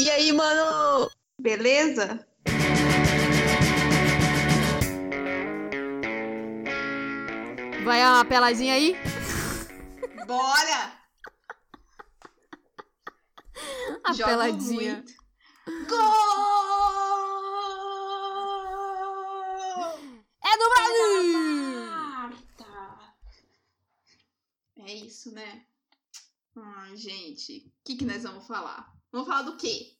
E aí, mano? Beleza? Vai uma peladinha aí? Bora! A Jogo peladinha. muito. Gol! É do Brasil! Marta! É isso, né? Ai, gente. O que, que nós vamos falar? Vamos falar do quê?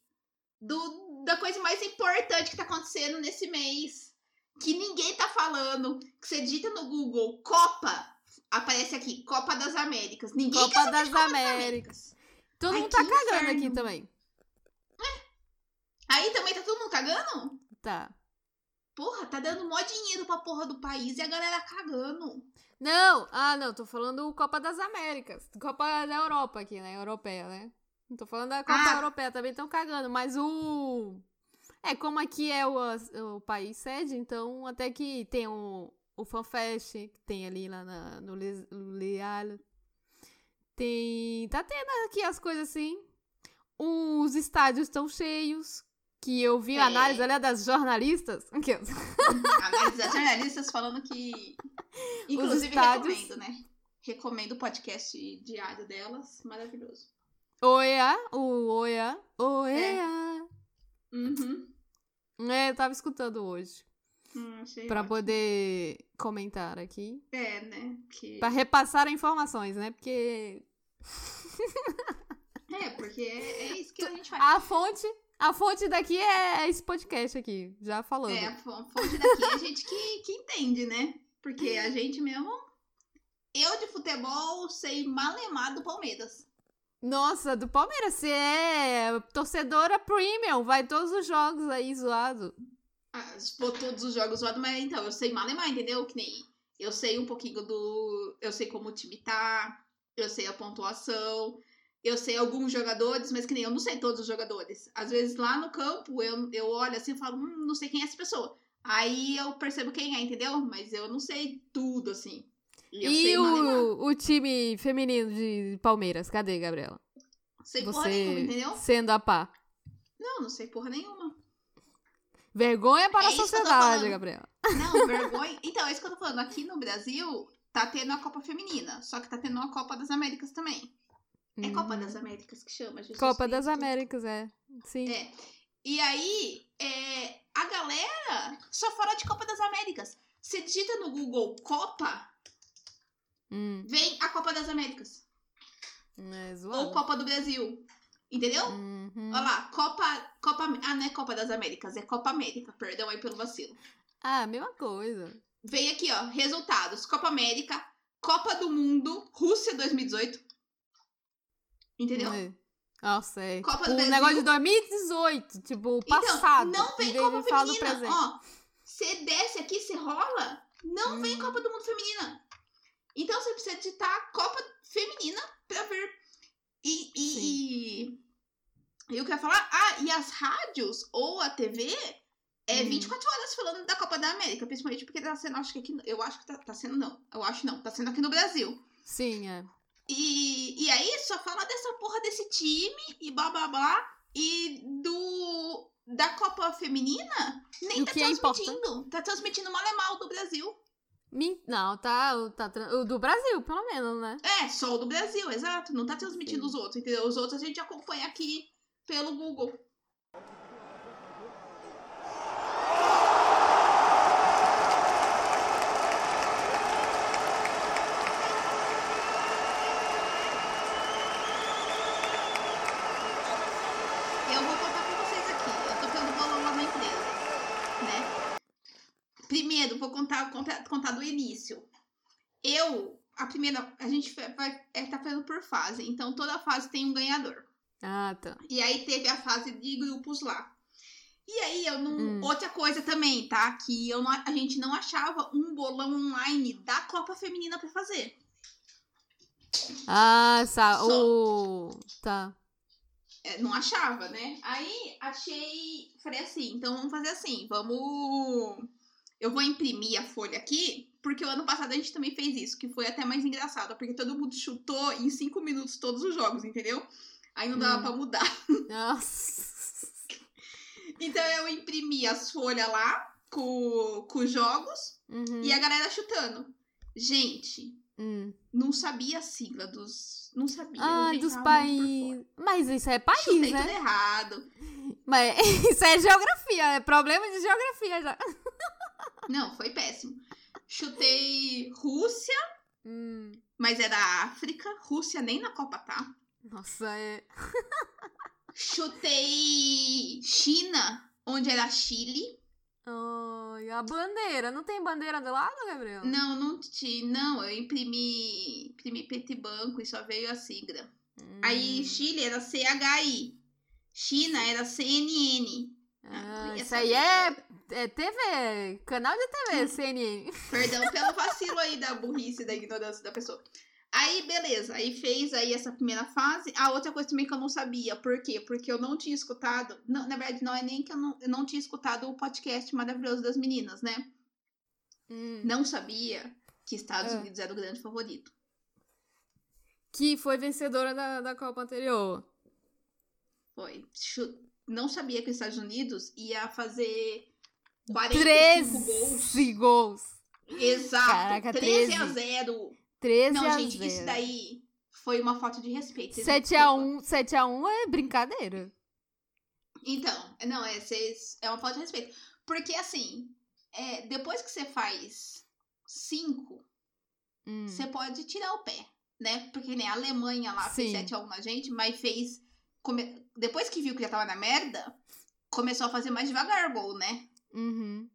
Do, da coisa mais importante que tá acontecendo nesse mês. Que ninguém tá falando. Que você digita no Google Copa. Aparece aqui, Copa das Américas. Ninguém Copa quer das Copa Américas. Todo Ai, mundo tá que cagando inferno. aqui também. Aí também tá todo mundo cagando? Tá. Porra, tá dando mó dinheiro pra porra do país e a galera cagando. Não, ah, não, tô falando Copa das Américas. Copa da Europa aqui, né? Europeia, né? Não tô falando da Copa Ah. Europeia, também estão cagando, mas o. É, como aqui é o, o país sede, então até que tem o, o FanFest, que tem ali lá na, no Le- Leal. Tem. Tá tendo aqui as coisas assim. Os estádios estão cheios. Que eu vi a análise ali das jornalistas. Ó. Análise das jornalistas falando que. Inclusive, estádios- recomendo, né? Recomendo o podcast diário delas. Maravilhoso. Oia, o Oia, Oia. Uhum. É, eu tava escutando hoje. Hum, ótimo. poder comentar aqui. É, né? Porque... Pra repassar informações, né? Porque É, porque é, é isso que a gente faz. a fonte, a fonte daqui é esse podcast aqui, já falando. É, a fo- fonte daqui é a gente que, que entende, né? Porque a gente mesmo. Eu de futebol sei malemar do Palmeiras. Nossa, do Palmeiras, você é torcedora premium, vai todos os jogos aí zoado. Ah, for todos os jogos zoados, mas então, eu sei malemar, entendeu? Que nem. Eu sei um pouquinho do. Eu sei como o time tá. Eu sei a pontuação. Eu sei alguns jogadores, mas que nem eu não sei todos os jogadores. Às vezes lá no campo eu, eu olho assim e falo, hum, não sei quem é essa pessoa. Aí eu percebo quem é, entendeu? Mas eu não sei tudo, assim. E E o, o time feminino de Palmeiras, cadê, Gabriela? Sei porra nenhuma, Você entendeu? sendo a pá. Não, não sei porra nenhuma. Vergonha para É a sociedade. Gabriela. Não, vergonha. Então, é isso que eu tô falando. Aqui no Brasil, tá tendo a Copa Feminina. Só que tá tendo a Copa das Américas também. É Copa Uhum. das Américas que chama, Jesus Copa das. Américas, é. Sim. É. E aí, é, a galera só fala de Copa das Américas. Você digita no Google Copa, Hum, vem a Copa das Américas. é Ou. Copa do Brasil. Entendeu? Uhum. Olha lá, Copa, Copa. Ah, não é Copa das Américas, é Copa América. Perdão aí pelo vacilo. Ah, mesma coisa. Vem aqui, ó, resultados. Copa América, Copa do Mundo, Rússia 2018. Entendeu? É. Nossa, é. Copa tipo, do um Brasil. negócio de 20vez, tipo, o passado. Então, não vem Copa Feminina. Ó, você desce aqui, você rola, não vem Hum. Copa do Mundo Feminina. Então você precisa digitar Copa Feminina pra ver. E, e, e, e eu ia falar? Ah, e as rádios ou a TV é Hum. 24 horas falando da Copa da América, principalmente porque tá sendo, acho que aqui, eu acho que tá, tá sendo, não, eu acho não, tá sendo aqui no Brasil. Sim, é. E, e aí só fala dessa porra desse time e blá blá blá. E do. Da Copa Feminina, nem tá é transmitindo. tá transmitindo mal é mal do Brasil. Min- Não, tá, tá. O do Brasil, pelo menos, né? É, só o do Brasil, exato. Não tá transmitindo Sim. os outros, entendeu? Os outros a gente acompanha aqui pelo Google. Eu vou contar pra vocês aqui. Eu tô tendo bolão lá na empresa, né? Primeiro, vou contar, contar, do início. Eu, a primeira, a gente vai, vai- é, tá fazendo por fase. Então, toda fase tem um ganhador. Ah, tá. E aí teve a fase de grupos lá. E aí eu não. Hum. Outra coisa também, tá? Que eu não, a gente não achava um bolão online da Copa Feminina pra fazer. Ah. Só. o. Tá. É, não achava, né? Aí achei. Falei assim, então vamos fazer assim, vamos. Eu vou imprimir a folha aqui, porque o ano passado a gente também fez isso, que foi até mais engraçado, porque todo mundo chutou em cinco minutos todos os jogos, entendeu? Aí não dava Hum. pra mudar. Nossa. Então eu imprimi as folhas lá com, com os jogos Uhum. e a galera chutando. Gente, Hum. não sabia a sigla dos. Não sabia. Ah, dos países. Mas isso é país, Chutei né? tudo errado. Mas isso é geografia, é problema de geografia já. Não, foi péssimo. Chutei Rússia, Hum. mas é da África. Rússia nem na Copa tá. Nossa, é. Chutei China, onde era Chile. Ai, a bandeira. Não tem bandeira do lado, Gabriel? Não, não ti, não, eu imprimi, imprimi preto e branco e só veio a sigla. Hum. Aí Chile era CHI. China era CNN. Ah, isso aí é, é TV, canal de TV, CNN. Perdão pelo vacilo aí da burrice, da ignorância da pessoa. Aí, beleza. Aí fez aí essa primeira fase. A outra coisa também que eu não sabia. Por quê? Porque eu não tinha escutado. Não, na verdade, não é nem que eu não, eu não tinha escutado o podcast maravilhoso das meninas, né? Hum. Não sabia que Estados Ah. Unidos era o grande favorito. Que foi vencedora da, da Copa anterior. Foi. Chu- Não sabia que os Estados Unidos ia fazer 45 gols. 13 gols. Exato. Caraca, 13 a 13. 0. 13 Não, a gente, 0. isso daí foi uma falta de respeito. vocês me 7 a desculpam. 1, 7 a 1 é brincadeira. Então, não, é, é uma falta de respeito. Porque, assim, é, depois que você faz 5, Hum. você pode tirar o pé, né? Porque nem a Alemanha lá fez Sim. 7x1 na gente, mas fez. come- Depois que viu que já tava na merda, começou a fazer mais devagar gol, né? Uhum.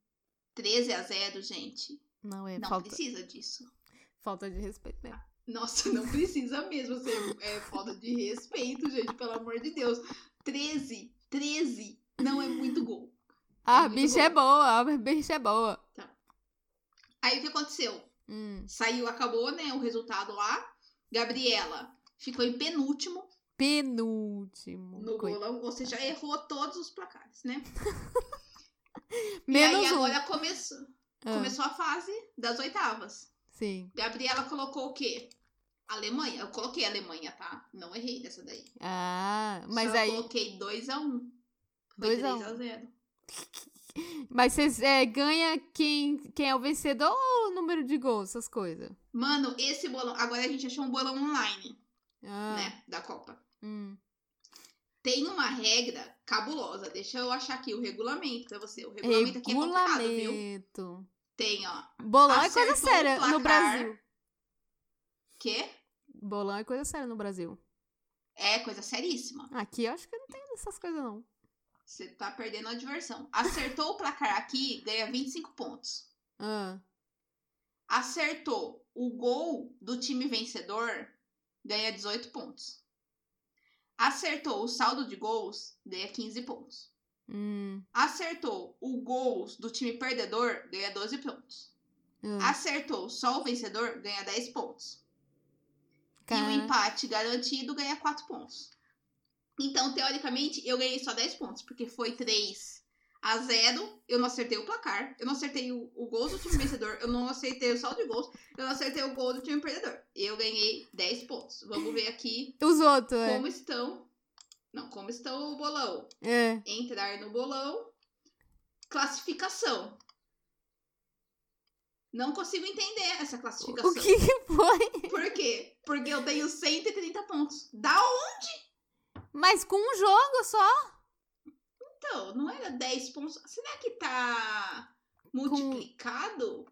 13 a 0 gente. Não é não falta, precisa disso. falta de respeito mesmo. Nossa, não precisa mesmo ser é, falta de respeito, gente, pelo amor de Deus. 13, 13 não é muito gol. Ah, muito bicha é boa, a bicha é boa. Aí o que aconteceu? Hum. Saiu, acabou, né, o resultado lá. Gabriela ficou em penúltimo Penúltimo. no Coi- golão, ou seja, errou todos os placares, né? Menos e aí um. agora começou, Ah, começou a fase das oitavas. Sim. Gabriela colocou o quê? Alemanha. Eu coloquei Alemanha, tá? Não errei nessa daí. Ah, mas Só aí. coloquei 2x1. Dois Foi a 3x0. Mas vocês é, ganha quem, quem é o vencedor ou o número de gols, essas coisas? Mano, esse bolão. Agora a gente achou um bolão online, Ah, né? Da Copa. Hum. Tem uma regra cabulosa. Deixa eu achar aqui o regulamento pra você. O regulamento aqui é complicado, viu? Regulamento. Tem, ó. Bolão é coisa séria no. Brasil. Quê? Bolão é coisa séria no Brasil. É coisa seríssima. Aqui eu acho que não tem essas coisas, não. Você tá perdendo a diversão. Acertou o placar aqui, ganha 25 pontos. Ah, Acertou o gol do time vencedor, ganha 18 pontos. Acertou o saldo de gols, ganha 15 pontos. hum, Acertou o gols do time perdedor, ganha 12 pontos. ah. Acertou só o vencedor, ganha 10 pontos. E o empate garantido ganha 4 pontos. Então, teoricamente, eu ganhei só 10 pontos, porque foi 3 a 0. Eu não acertei o placar, eu não acertei o, o gol do time vencedor, eu não acertei o saldo de gols, eu não acertei o gol do time perdedor. Eu ganhei 10 pontos. Vamos ver aqui Os outros, é. como estão. Não, como estão o bolão. É. Entrar no bolão. Classificação. Não consigo entender essa classificação. O que que foi? Por quê? Porque eu tenho 130 pontos. Da onde? Mas com um jogo só? Então, não era 10 pontos. Será que tá multiplicado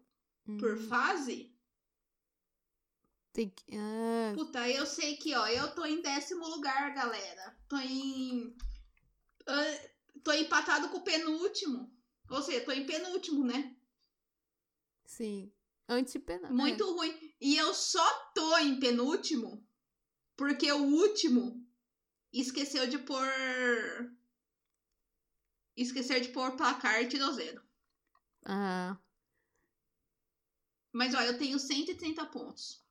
por Hum, fase? tem que... ah, Puta, eu sei que, ó, eu tô em décimo lugar, galera. Tô em. ah, tô empatado com o penúltimo. Ou seja, tô em penúltimo, né? sim. Antipenal. Muito ruim. E eu só tô em penúltimo porque o último esqueceu de pôr. Esqueceu de pôr placar e tirou zero. Ah, Mas olha, eu tenho 130 pontos.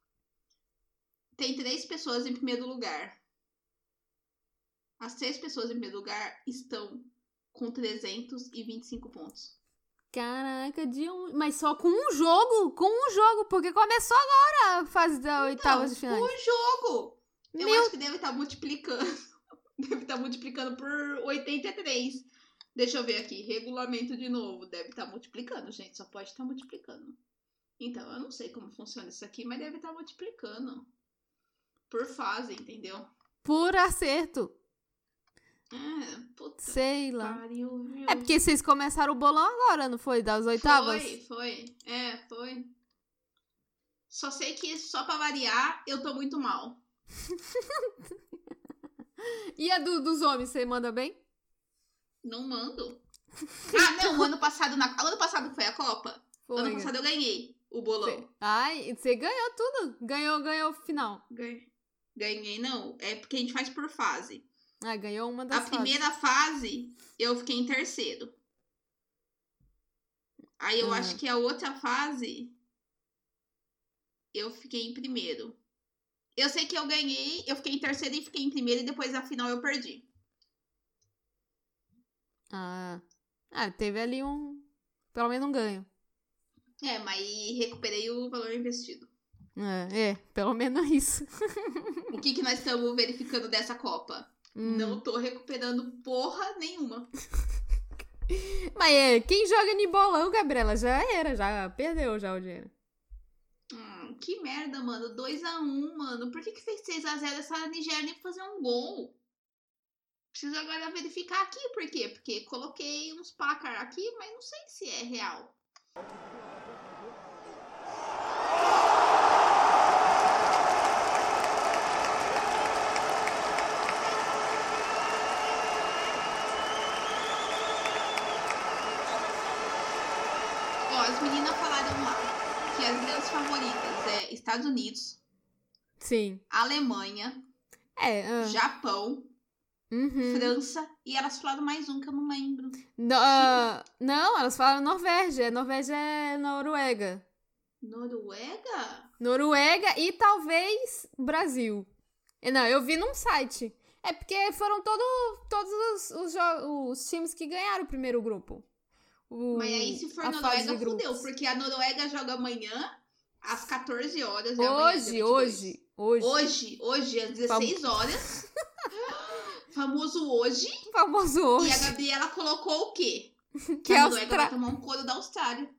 Tem três pessoas em primeiro lugar. As três pessoas em primeiro lugar estão com 325 pontos. caraca, de um... Mas só com um jogo? Com um jogo, porque começou agora a fase da oitavas de Então, final. o jogo! Eu Meu acho que deve estar multiplicando. Deve estar multiplicando por 83. Deixa eu ver aqui. Regulamento de novo. Deve estar multiplicando, gente. Só pode estar multiplicando. Então, eu não sei como funciona isso aqui, mas deve estar multiplicando. Por fase, entendeu? Por acerto. É, puta. Sei lá. Pariu? É porque vocês começaram o bolão agora, não foi? Das oitavas? Foi, foi. É, foi. Só sei que, só pra variar, eu tô muito mal. E a do- dos homens, você manda bem? Não mando. Ah, não, ano passado, na... ano passado foi a Copa? Foi. Ano passado eu ganhei o bolão. Cê- Ai, você ganhou tudo. Ganhou, ganhou o final. Ganhei. Ganhei, não. É porque a gente faz por fase. Ah, ganhou uma das A fases. primeira fase, eu fiquei em terceiro. Aí eu Ah. acho que a outra fase, eu fiquei em primeiro. Eu sei que eu ganhei, eu fiquei em terceiro e fiquei em primeiro, e depois a final eu perdi. Ah. ah, teve ali um... Pelo menos um ganho. É, mas recuperei o valor investido. É, é, pelo menos isso. O que, que nós estamos verificando dessa Copa? Hum. Não tô recuperando porra nenhuma. Mas é, quem joga em bolão, Gabriela, já era, já perdeu já o dinheiro. Hum, que merda, mano. 2x1, mano. Por que, que fez 6x0 essa Nigéria nem fazer um gol? Preciso agora verificar aqui, por quê? Porque coloquei uns placar aqui, mas não sei se é real. Ó, as meninas falaram lá que as grandes favoritas é Estados Unidos, Sim. Alemanha, É, ah, Japão, uhum. França e elas falaram mais um que eu não lembro. No- ah, não, elas falaram Norvégia. Norvégia é Noruega. Noruega? Noruega e talvez Brasil. É, Não, eu vi num site. É porque foram todo, todos os, os, os times que ganharam o primeiro grupo. O- Mas aí se for Noruega, fudeu, porque a Noruega joga amanhã às 14 horas. é Hoje, 22. hoje, hoje. Hoje, hoje, às 16 horas. Famoso hoje. Famoso E a hoje. Gabriela colocou o quê? Que a é Noruega vai Austra... tomar um couro da Austrália.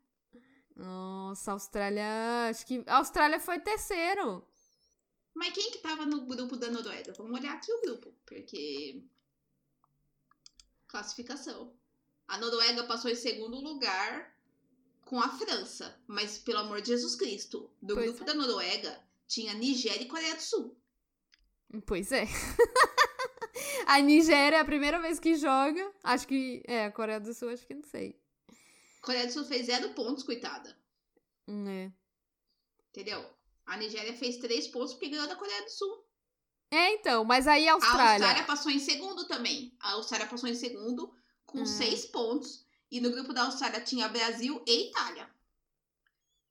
Nossa, Austrália. Acho que a Austrália foi terceiro. Mas quem que tava no grupo da Noruega? Vamos olhar aqui o grupo, porque. Classificação. A Noruega passou em segundo lugar com a França. Mas, pelo amor de Jesus Cristo, do Pois grupo é. da Noruega tinha Nigéria e Coreia do Sul. Pois é. a Nigéria é a primeira vez que joga. Acho que. É, a Coreia do Sul, acho que não sei. Coreia do Sul fez zero pontos, coitada. Hum, É. Entendeu? A Nigéria fez três pontos porque ganhou da Coreia do Sul. É, então, mas aí a A Austrália. Austrália passou em segundo também. A Austrália passou em segundo com Hum. seis pontos. E no grupo da Austrália tinha Brasil e Itália.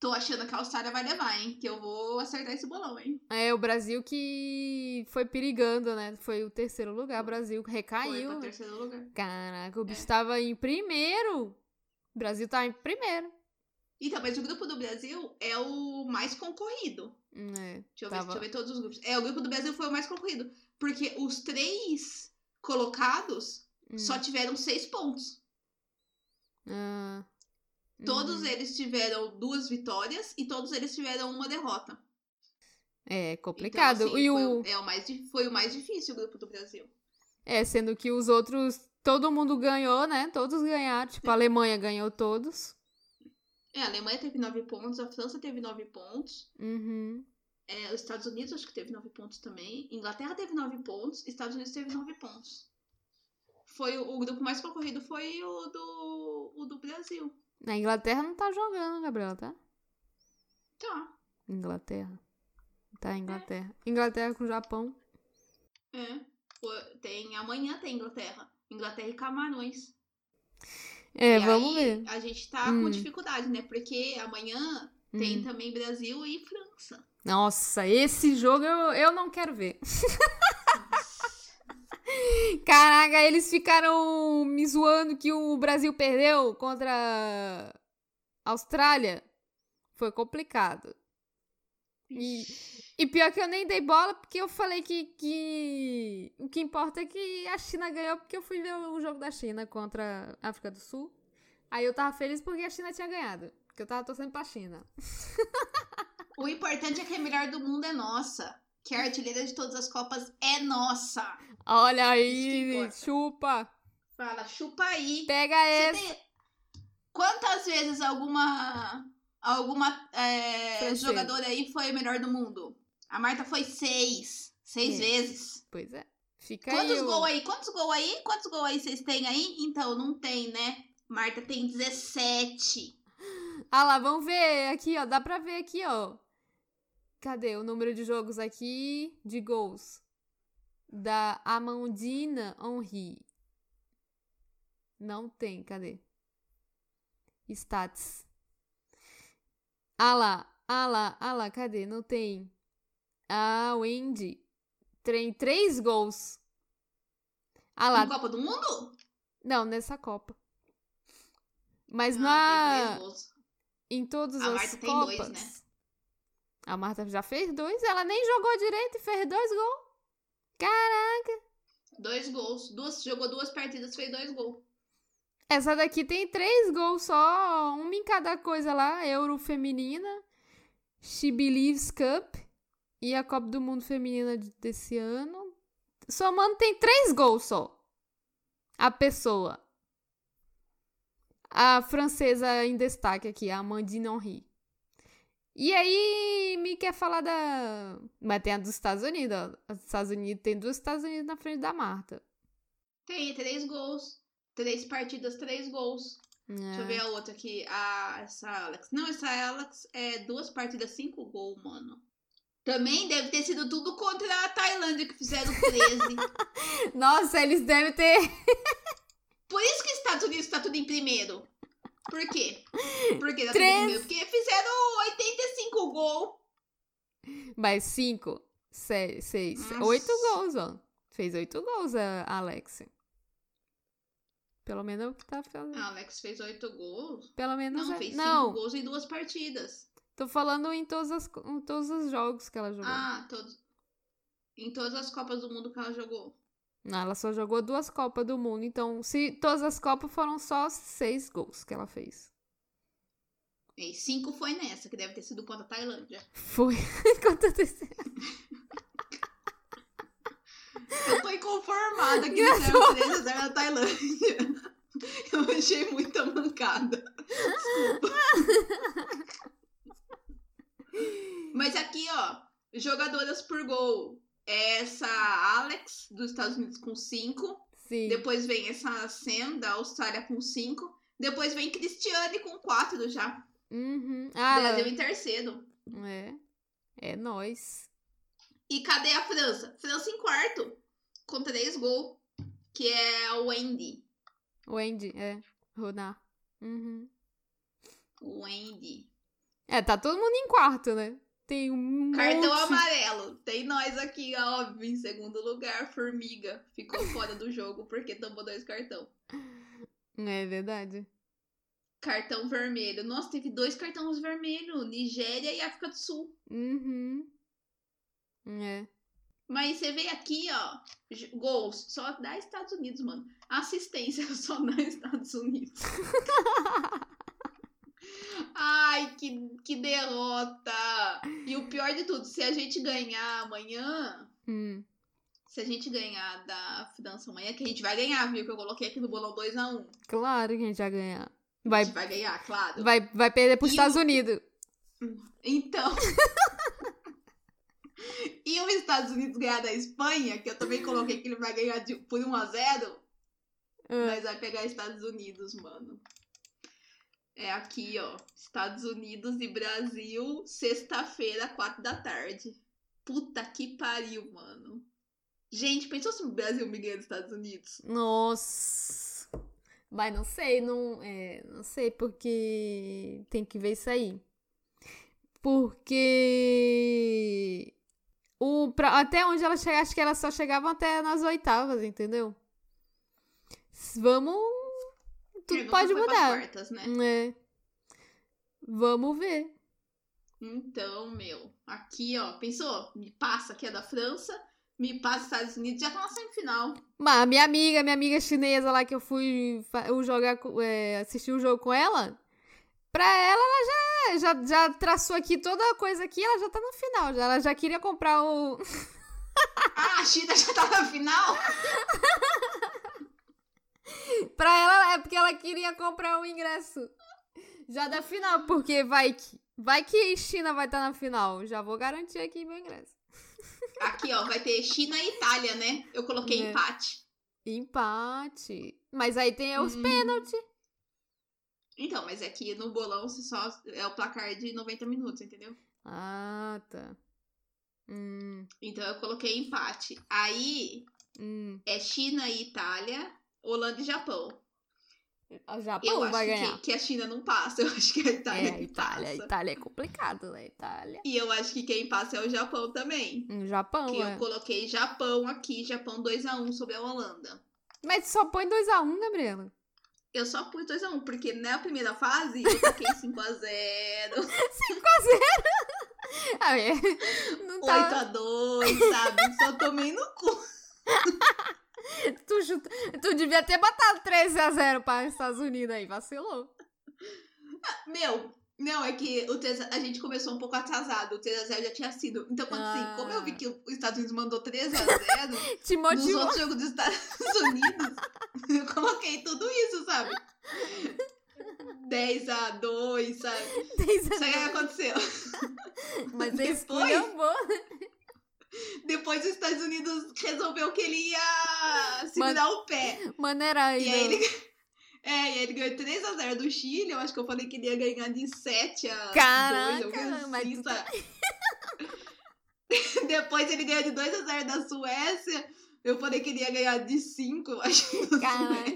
Tô achando que a Austrália vai levar, hein? Que eu vou acertar esse bolão, hein? É, o Brasil que foi perigando, né? Foi o terceiro lugar. O Brasil Foi recaiu. pra terceiro lugar. Caraca, o bicho É. tava em primeiro. O Brasil tá em primeiro. Então, mas o grupo do Brasil é o mais concorrido. Hum, É, Deixa eu, ver, deixa eu ver todos os grupos. É, o grupo do Brasil foi o mais concorrido. Porque os três colocados hum, só tiveram seis pontos. ah, Todos uhum. eles tiveram duas vitórias e todos eles tiveram uma derrota. É Então, complicado. assim, e foi, o... é o mais, foi o mais difícil o grupo do Brasil. É, sendo que os outros. Todo mundo ganhou, né? Todos ganharam. Tipo, a Alemanha ganhou todos. É, a Alemanha teve nove pontos, a França teve nove pontos, Uhum. é, os Estados Unidos acho que teve nove pontos também, Inglaterra teve nove pontos, Estados Unidos teve nove pontos. Foi o, o grupo mais concorrido foi o do, o do Brasil. A Inglaterra não tá jogando, Gabriela, tá? Tá, Inglaterra. Tá, Inglaterra. Inglaterra com Japão. é. O- Tem, amanhã tem Inglaterra. Inglaterra e Camarões. É, E vamos aí, ver. A gente tá Hum. com dificuldade, né? Porque amanhã tem Hum. também Brasil e França. Nossa, esse jogo eu, eu não quero ver. Caraca, eles ficaram me zoando que o Brasil perdeu contra a Austrália. Foi complicado. E, E pior que eu nem dei bola, porque eu falei que, que o que importa é que a China ganhou, porque eu fui ver o jogo da China contra a África do Sul. Aí eu tava feliz porque a China tinha ganhado. Porque eu tava torcendo pra China. O importante é que a melhor do mundo é nossa. Que a artilheira de todas as Copas é nossa. Olha aí, chupa. Fala, chupa aí. Pega esse. tem- Quantas vezes alguma alguma é, jogadora aí foi a melhor do mundo? A Marta foi seis. Seis É. vezes. Pois é. Fica Quantos aí. gols aí? Quantos gols aí? Quantos gols aí vocês têm aí? Então, não tem, né? Marta tem 17. Ah lá, vamos ver aqui, ó. Dá pra ver aqui, ó. Cadê o número de jogos aqui de gols? Da Amandina Henry. Não tem, cadê? Stats. Ah lá, ah lá, ah lá, cadê? Não tem. A Wendy tem três gols. Ah lá, Na Copa do Mundo? não, nessa Copa. Mas Ah, na. Em todas A as Marta tem Copas. dois, né? A Marta já fez dois. Ela nem jogou direito e fez dois gols. Caraca. Dois gols. Duas, jogou duas partidas, fez dois gols. Essa daqui tem três gols só. Uma em cada coisa lá. Euro feminina. She Believes Cup. E a Copa do Mundo feminina de- desse ano. Somando tem três gols só. A pessoa. A francesa em destaque aqui, a Amandine Henry. E aí, me quer falar da. Mas tem a dos Estados Unidos, ó. A dos Estados Unidos tem duas Estados Unidos na frente da Marta. Tem três gols. Três partidas, três gols. Deixa eu É. ver a outra aqui. A, essa Alex. Não, essa Alex é duas partidas, cinco gols, mano. Também deve ter sido tudo contra a Tailândia, que fizeram 13. Nossa, eles devem ter. Por isso que Estados Unidos tá tudo em primeiro. Por quê? Por que primeiro? Porque fizeram 85 gols. Mais seis, seis, Nossa. oito gols, ó. Fez oito gols a Alex. Pelo menos é o que tá fazendo. A Alex fez 8 gols. Pelo menos Não, é. fez 5 Não, gols em duas partidas. tô falando em todas as, em todos os jogos que ela jogou. Ah, todos. Em todas as Copas do Mundo que ela jogou. Ela só jogou duas Copas do Mundo. Então, se todas as Copas foram só seis gols que ela fez. E 5 foi nessa, que deve ter sido contra a Tailândia. Foi. Enquanto eu disse- Eu tô inconformada que fizeram 3 a 0 na Tailândia. Eu achei muita mancada. Desculpa. Mas aqui, ó, jogadoras por gol. Essa Alex, dos Estados Unidos, com 5. Sim. Depois vem essa Sam, da Austrália, com 5. Depois vem Cristiane com 4 já. Uhum. Ah, ela- Brasil em terceiro. é. É nós. E cadê a França? França em quarto, com 3 gols. Que é a Wendy. Wendy, é. Rodar. Uhum. Wendy. É, tá todo mundo em quarto, né? Tem um Cartão monte. amarelo. Tem nós aqui, óbvio, em segundo lugar. Formiga ficou fora do jogo porque tomou dois cartão. É verdade. Cartão vermelho. Nossa, teve dois cartões vermelhos. Nigéria e África do Sul. Uhum. É. Mas você vê aqui, ó, gols só dá Estados Unidos, mano. Assistência só dá Estados Unidos. Ai, que, que derrota! E o pior de tudo, se a gente ganhar amanhã, Hum. se a gente ganhar da França amanhã, que a gente vai ganhar, viu? Que eu coloquei aqui no bolão 2x1. Claro que a gente vai ganhar. A Vai, gente vai ganhar, claro. vai, vai perder pros E Estados o- Unidos. Então. e os Estados Unidos ganhar da Espanha, que eu também coloquei que ele vai ganhar de, por 1x0. Ah, Mas vai pegar Estados Unidos, mano. É aqui, ó. Estados Unidos e Brasil, sexta-feira, quatro da tarde. Puta que pariu, mano. Gente, pensou se o Brasil me ganha dos Estados Unidos? Nossa. Mas não sei, não, é, não sei, porque tem que ver isso aí. Porque o, pra- até onde ela chega, acho que elas só chegavam até nas oitavas, entendeu? Vamos. Tudo É, pode mudar. quartas, né? É. Vamos ver. Então, meu, aqui, ó, pensou? Me passa aqui é da França, me passa Estados Unidos, já tá na semifinal. Mas minha amiga, minha amiga chinesa lá que eu fui eu jogar, é, assistir o um jogo com ela, pra ela, ela já, já, já traçou aqui toda a coisa aqui, ela já tá no final, já, ela já queria comprar o... ah, a China já tá na final? pra ela, é porque ela queria comprar o ingresso já da final, porque vai que, vai que China vai estar tá na final, já vou garantir aqui meu ingresso. Aqui, ó, vai ter China e Itália, né? Eu coloquei é. empate. Empate. Mas aí tem os hum. pênaltis. Então, mas aqui no bolão só é o placar de 90 minutos, entendeu? Ah, tá. Hum. Então eu coloquei empate. Aí hum. é China e Itália, Holanda e Japão. O Japão eu vai ganhar. Que, que, a China não passa, eu acho que a Itália é, a Itália, passa. A Itália é complicado, né? Itália. E eu acho que quem passa é o Japão também. O Japão, Que é. eu coloquei Japão aqui, Japão 2x1 sobre a Holanda. Mas só põe 2x1, Gabriela? Eu só pus 2x1, porque na primeira fase eu toquei 5x0. 5x0? Ah, é. Não tá... 8x2, sabe? Só tomei no cu. tu, chuta... tu devia ter botado 13x0 para os Estados Unidos aí, vacilou. Meu, não, é que o 3, a gente começou um pouco atrasado. O 3x0 já tinha sido. Então, ah. assim, como eu vi que os Estados Unidos mandou 13x0 Te motivou. nos outros jogos dos Estados Unidos, eu coloquei tudo isso, sabe? 10x2, sabe? 10 a Isso aí aconteceu. Mas depois. Depois os Estados Unidos resolveu que ele ia segurar Man... o pé. Maneira aí. E aí ele. É, e ele ganhou 3x0 do Chile. Eu acho que eu falei que ele ia ganhar de 7 a Caraca, 2. Caraca, mas tá... Depois ele ganhou de 2x0 da Suécia. Eu falei que ele ia ganhar de 5, acho. Caraca.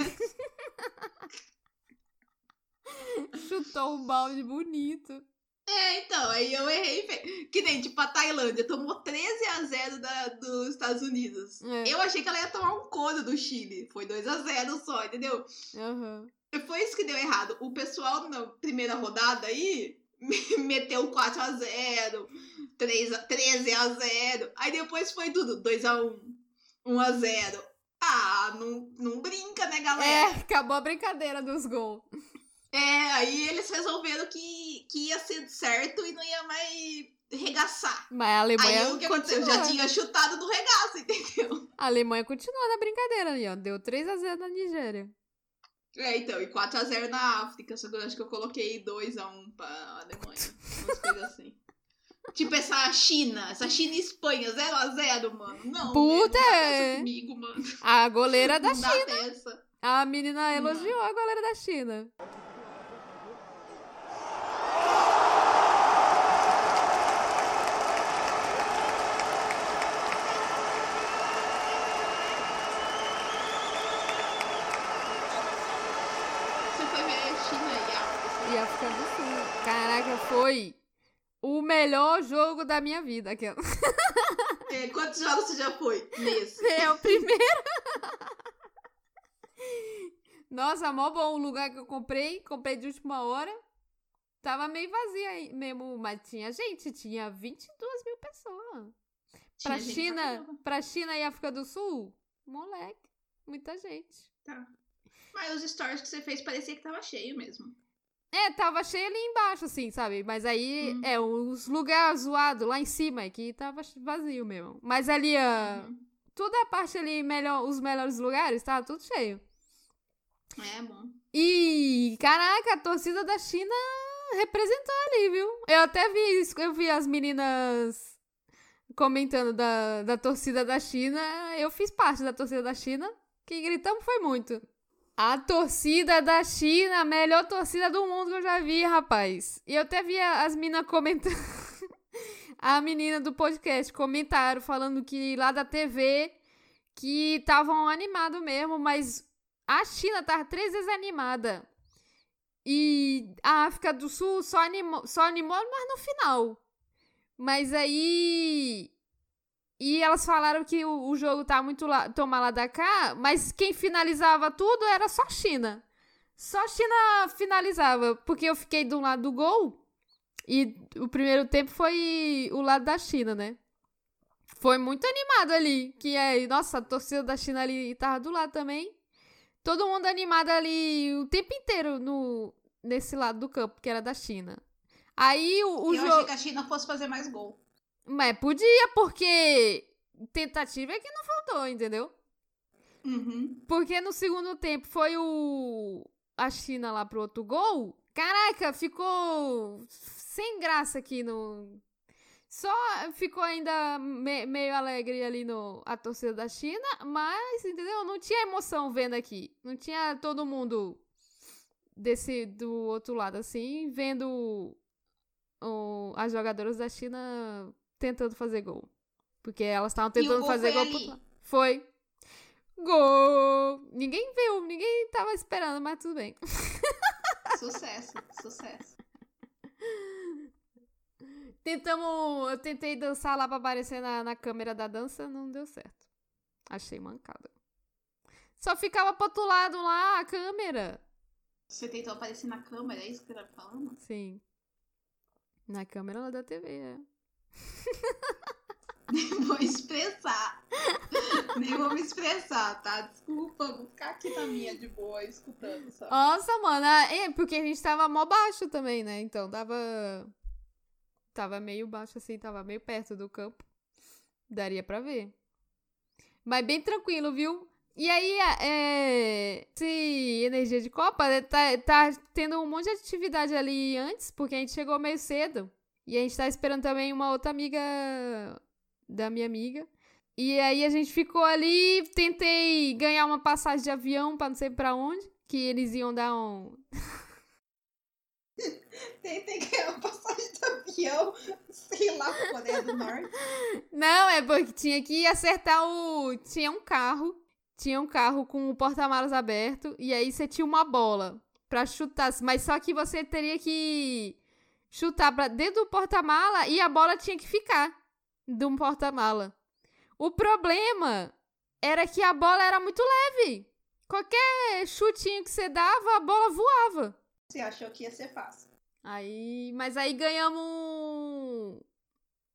Chutou um balde bonito. É, então, aí eu errei. Que nem, tipo, a Tailândia tomou 13 a 0 da, dos Estados Unidos. É. Eu achei que ela ia tomar um cono do Chile. Foi 2 a 0 só, entendeu? Uhum. Foi isso que deu errado. O pessoal na primeira rodada aí meteu 4 a 0 3 a, 13 a 0 Aí depois foi tudo 2 a 1 1 a 0 Ah, não, não brinca, né, galera? É, acabou a brincadeira dos gols. É, aí eles resolveram que, que ia ser certo e não ia mais regaçar. Mas a Alemanha. Aí o que aconteceu? Já tinha chutado no regaço, entendeu? A Alemanha continuou na brincadeira ali, ó. Deu 3x0 na Nigéria. É, então, e 4x0 na África. Só que eu acho que eu coloquei 2x1 pra Alemanha. Umas coisas assim. Tipo essa China, essa China e Espanha, 0x0, mano. Não, Puta! Não é. comigo, mano. A goleira da China. A menina elogiou não. a goleira da China. Foi o melhor jogo da minha vida. Aquela. É, quantos jogos você já foi nesse? É o primeiro. Nossa, mó bom o lugar que eu comprei. Comprei de última hora. Tava meio vazia aí mesmo, mas tinha gente, tinha 22 mil pessoas. Tinha pra China, pra China e África do Sul, moleque, muita gente. Tá. Mas os stories que você fez parecia que tava cheio mesmo. É, tava cheio ali embaixo, assim, sabe? Mas aí, uhum. é, os lugares zoados lá em cima, que tava vazio mesmo. Mas ali, a, uhum. toda a parte ali, melhor, os melhores lugares, tava tudo cheio. É, bom. E, caraca, a torcida da China representou ali, viu? Eu até vi, eu vi as meninas comentando da, da torcida da China. Eu fiz parte da torcida da China. Que gritamos foi muito. A torcida da China, a melhor torcida do mundo que eu já vi, rapaz. E eu até vi as minas comentando. a menina do podcast comentaram falando que lá da TV que estavam animados mesmo, mas a China tava três vezes animada. E a África do Sul só animou, só animou, mas no final. Mas aí e elas falaram que o, o jogo tá muito lá, toma lá da cá, mas quem finalizava tudo era só China. Só China finalizava, porque eu fiquei do lado do gol E o primeiro tempo foi o lado da China, né? Foi muito animado ali. Que é, nossa, a torcida da China ali tava do lado também. Todo mundo animado ali o tempo inteiro no, nesse lado do campo, que era da China. Aí o, o Eu jogo. achei que a China fosse fazer mais gol. Mas podia, porque tentativa é que não faltou, entendeu? Uhum. Porque no segundo tempo foi o. A China lá pro outro gol. Caraca, ficou sem graça aqui no. Só ficou ainda me- meio alegre ali no a torcida da China, mas, entendeu? Não tinha emoção vendo aqui. Não tinha todo mundo desse do outro lado assim, vendo o- as jogadoras da China tentando fazer gol. Porque elas estavam tentando gol fazer foi gol pro. Foi. Gol! Ninguém viu, ninguém tava esperando, mas tudo bem. Sucesso, sucesso. Tentamos. Eu tentei dançar lá pra aparecer na, na câmera da dança, não deu certo. Achei mancada. Só ficava pro outro lado lá a câmera. Você tentou aparecer na câmera, é isso que você tá falando? Sim. Na câmera lá da TV, é. Nem vou expressar. Nem vou me expressar, tá? Desculpa, vou ficar aqui na minha de boa, escutando só. Nossa, mano, é porque a gente tava mó baixo também, né? Então tava. Tava meio baixo assim, tava meio perto do campo. Daria pra ver. Mas bem tranquilo, viu? E aí, é. Esse energia de Copa né, tá, tá tendo um monte de atividade ali antes, porque a gente chegou meio cedo. E a gente tá esperando também uma outra amiga da minha amiga. E aí a gente ficou ali, tentei ganhar uma passagem de avião pra não sei pra onde, que eles iam dar um. Tentei ganhar uma passagem de avião, sei lá, pra Coreia do Norte. Não, é porque tinha que acertar o. Tinha um carro, tinha um carro com o porta-malas aberto, e aí você tinha uma bola pra chutar, mas só que você teria que chutar pra dentro do porta-mala e a bola tinha que ficar de um porta-mala. O problema era que a bola era muito leve. Qualquer chutinho que você dava, a bola voava. Você achou que ia ser fácil. Aí, mas aí ganhamos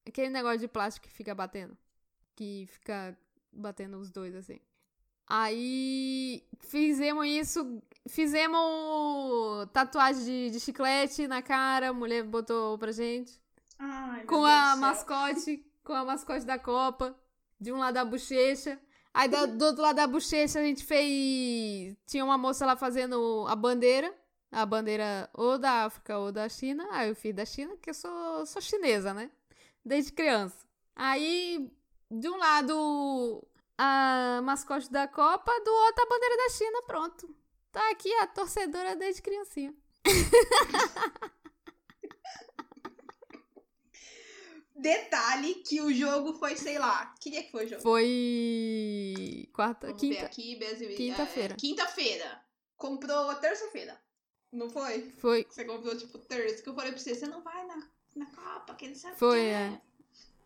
aquele negócio de plástico que fica batendo, que fica batendo os dois assim. Aí fizemos isso, fizemos tatuagem de, de chiclete na cara, a mulher botou pra gente, Ai, com a mascote, com a mascote da Copa, de um lado da bochecha. Aí da- do outro lado da bochecha a gente fez, tinha uma moça lá fazendo a bandeira a bandeira ou da África ou da China. Aí eu fiz da China, que eu sou, sou chinesa, né? Desde criança. Aí, de um lado, a mascote da Copa, do outro, a bandeira da China. Pronto. Tá aqui a torcedora desde criancinha. Detalhe que o jogo foi, sei lá, que dia que foi o jogo? Foi. Quarta, Vamos quinta. aqui, quinta-feira. é, Quinta-feira. Comprou terça-feira. Não foi? Foi. Você comprou, tipo, terça. Que eu falei pra você, você não vai na, na Copa, que não sabe Foi, que é.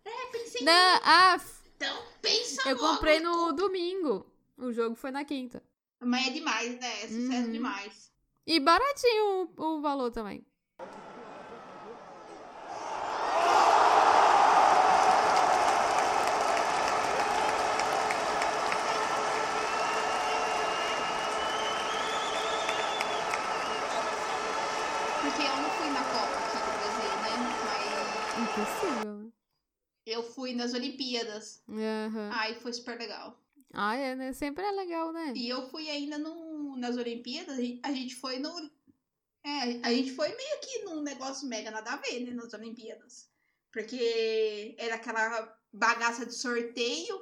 É, pensei Na, ah, Então, pensa eu logo. comprei no domingo. O jogo foi na quinta. Mas é demais, né? É sucesso Uhum. demais. E baratinho o, o valor também. Porque eu não fui na Copa aqui do Brasil, né? Mas Impossível, eu fui nas Olimpíadas. Aham. Aí foi super legal. Ah, é, né? Sempre é legal, né? E eu fui ainda no, nas Olimpíadas, a gente- foi no. É, a gente foi meio que num negócio mega nada a ver, né? Nas Olimpíadas. Porque era aquela bagaça de sorteio.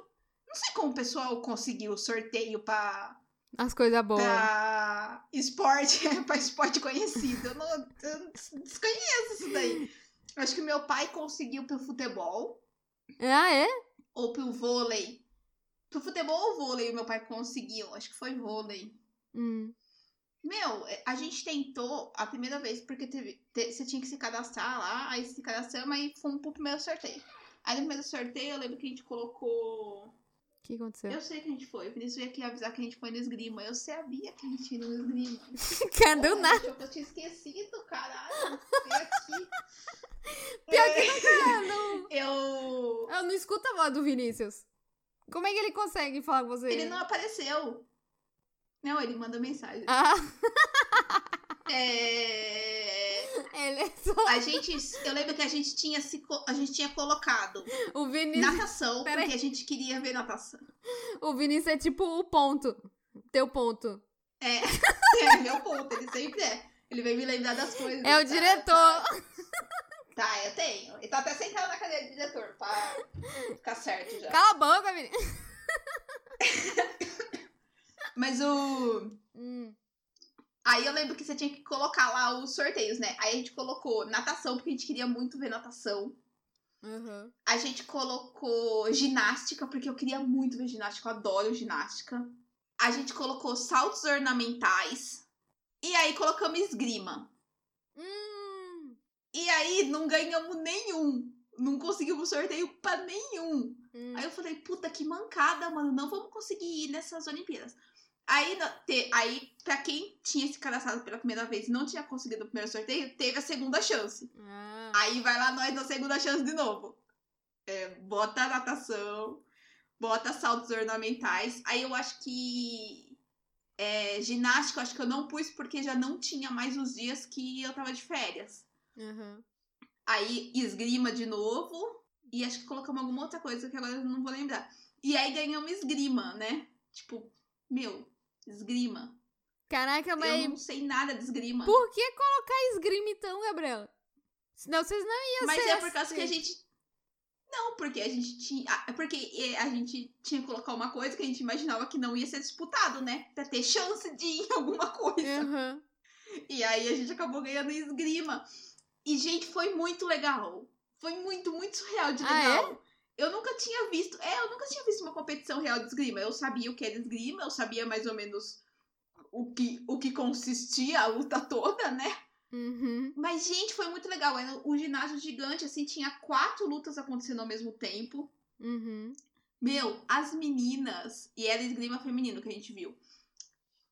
Não sei como o pessoal conseguiu sorteio pra, As coisas boas. pra esporte, pra esporte conhecido. Eu, não, eu desconheço isso daí. Acho que meu pai conseguiu pro futebol Ah, é? ou pro vôlei. Pro futebol ou vôlei o meu pai conseguiu. Acho que foi vôlei. Hum. Meu, é, a gente tentou a primeira vez porque teve, te- você tinha que se cadastrar lá, aí se cadastramos, aí fomos pro primeiro sorteio. Aí no primeiro sorteio eu lembro que a gente colocou O que aconteceu? Eu sei que a gente foi. O Vinícius veio aqui avisar que a gente foi no esgrima. Eu sabia que a gente ia no esgrima. Cadê o nada? eu tinha esquecido, caralho. Veio aqui. Pior que É, nunca. Não, Eu. eu não escuto a voz do Vinícius. Como é que ele consegue falar com você? Ele não apareceu. Não, ele manda mensagem. Ah, É. ele é só. A gente. Eu lembro que a gente tinha se. A gente tinha colocado O Vinícius. natação, Peraí. porque a gente queria ver natação. O Vinícius é tipo o ponto. Teu ponto. É, é meu ponto, ele sempre é. Ele vem me lembrar das coisas. É o diretor. Tá, Tá, eu tenho. Ele tá até sentado na cadeira de diretor, pra ficar certo já. Cala a boca, Vinícius. Mas o. Hum. Aí eu lembro que você tinha que colocar lá os sorteios, né? Aí a gente colocou natação, porque a gente queria muito ver natação. Uhum. A gente colocou ginástica, porque eu queria muito ver ginástica, eu adoro ginástica. A gente colocou saltos ornamentais. E aí colocamos esgrima. Hum. E aí não ganhamos nenhum. Não conseguimos sorteio pra nenhum. Hum. Aí eu falei, puta que mancada, mano. Não vamos conseguir ir nessas Olimpíadas. Aí, te- aí, pra quem tinha se cadastrado pela primeira vez e não tinha conseguido o primeiro sorteio, teve a segunda chance. Ah. Aí vai lá nós na segunda chance de novo. É, bota natação, bota saltos ornamentais. Aí eu acho que é, ginástica, acho que eu não pus porque já não tinha mais os dias que eu tava de férias. Uhum. Aí esgrima de novo. E acho que colocamos alguma outra coisa que agora eu não vou lembrar. E aí ganhamos esgrima, né? Tipo, meu, esgrima. Caraca, Eu mas não sei nada de esgrima. por que colocar esgrima então, Gabriela? Senão vocês não iam Mas ser é por causa assim. que a gente. Não, porque a gente tinha. ah, É porque eh, a gente tinha que colocar uma coisa que a gente imaginava que não ia ser disputado, né? Pra ter chance de ir em alguma coisa. Uhum. E aí a gente acabou ganhando esgrima. E, gente, foi muito legal. Foi muito, muito surreal de Ah, é? legal. Eu nunca tinha visto. É, eu nunca tinha visto uma competição real de esgrima. Eu sabia o que era esgrima, eu sabia mais ou menos o que, o que consistia a luta toda, né? Uhum. Mas, gente, foi muito legal. Era um ginásio gigante, assim, tinha quatro lutas acontecendo ao mesmo tempo. Uhum. Meu, as meninas, e era esgrima feminino que a gente viu.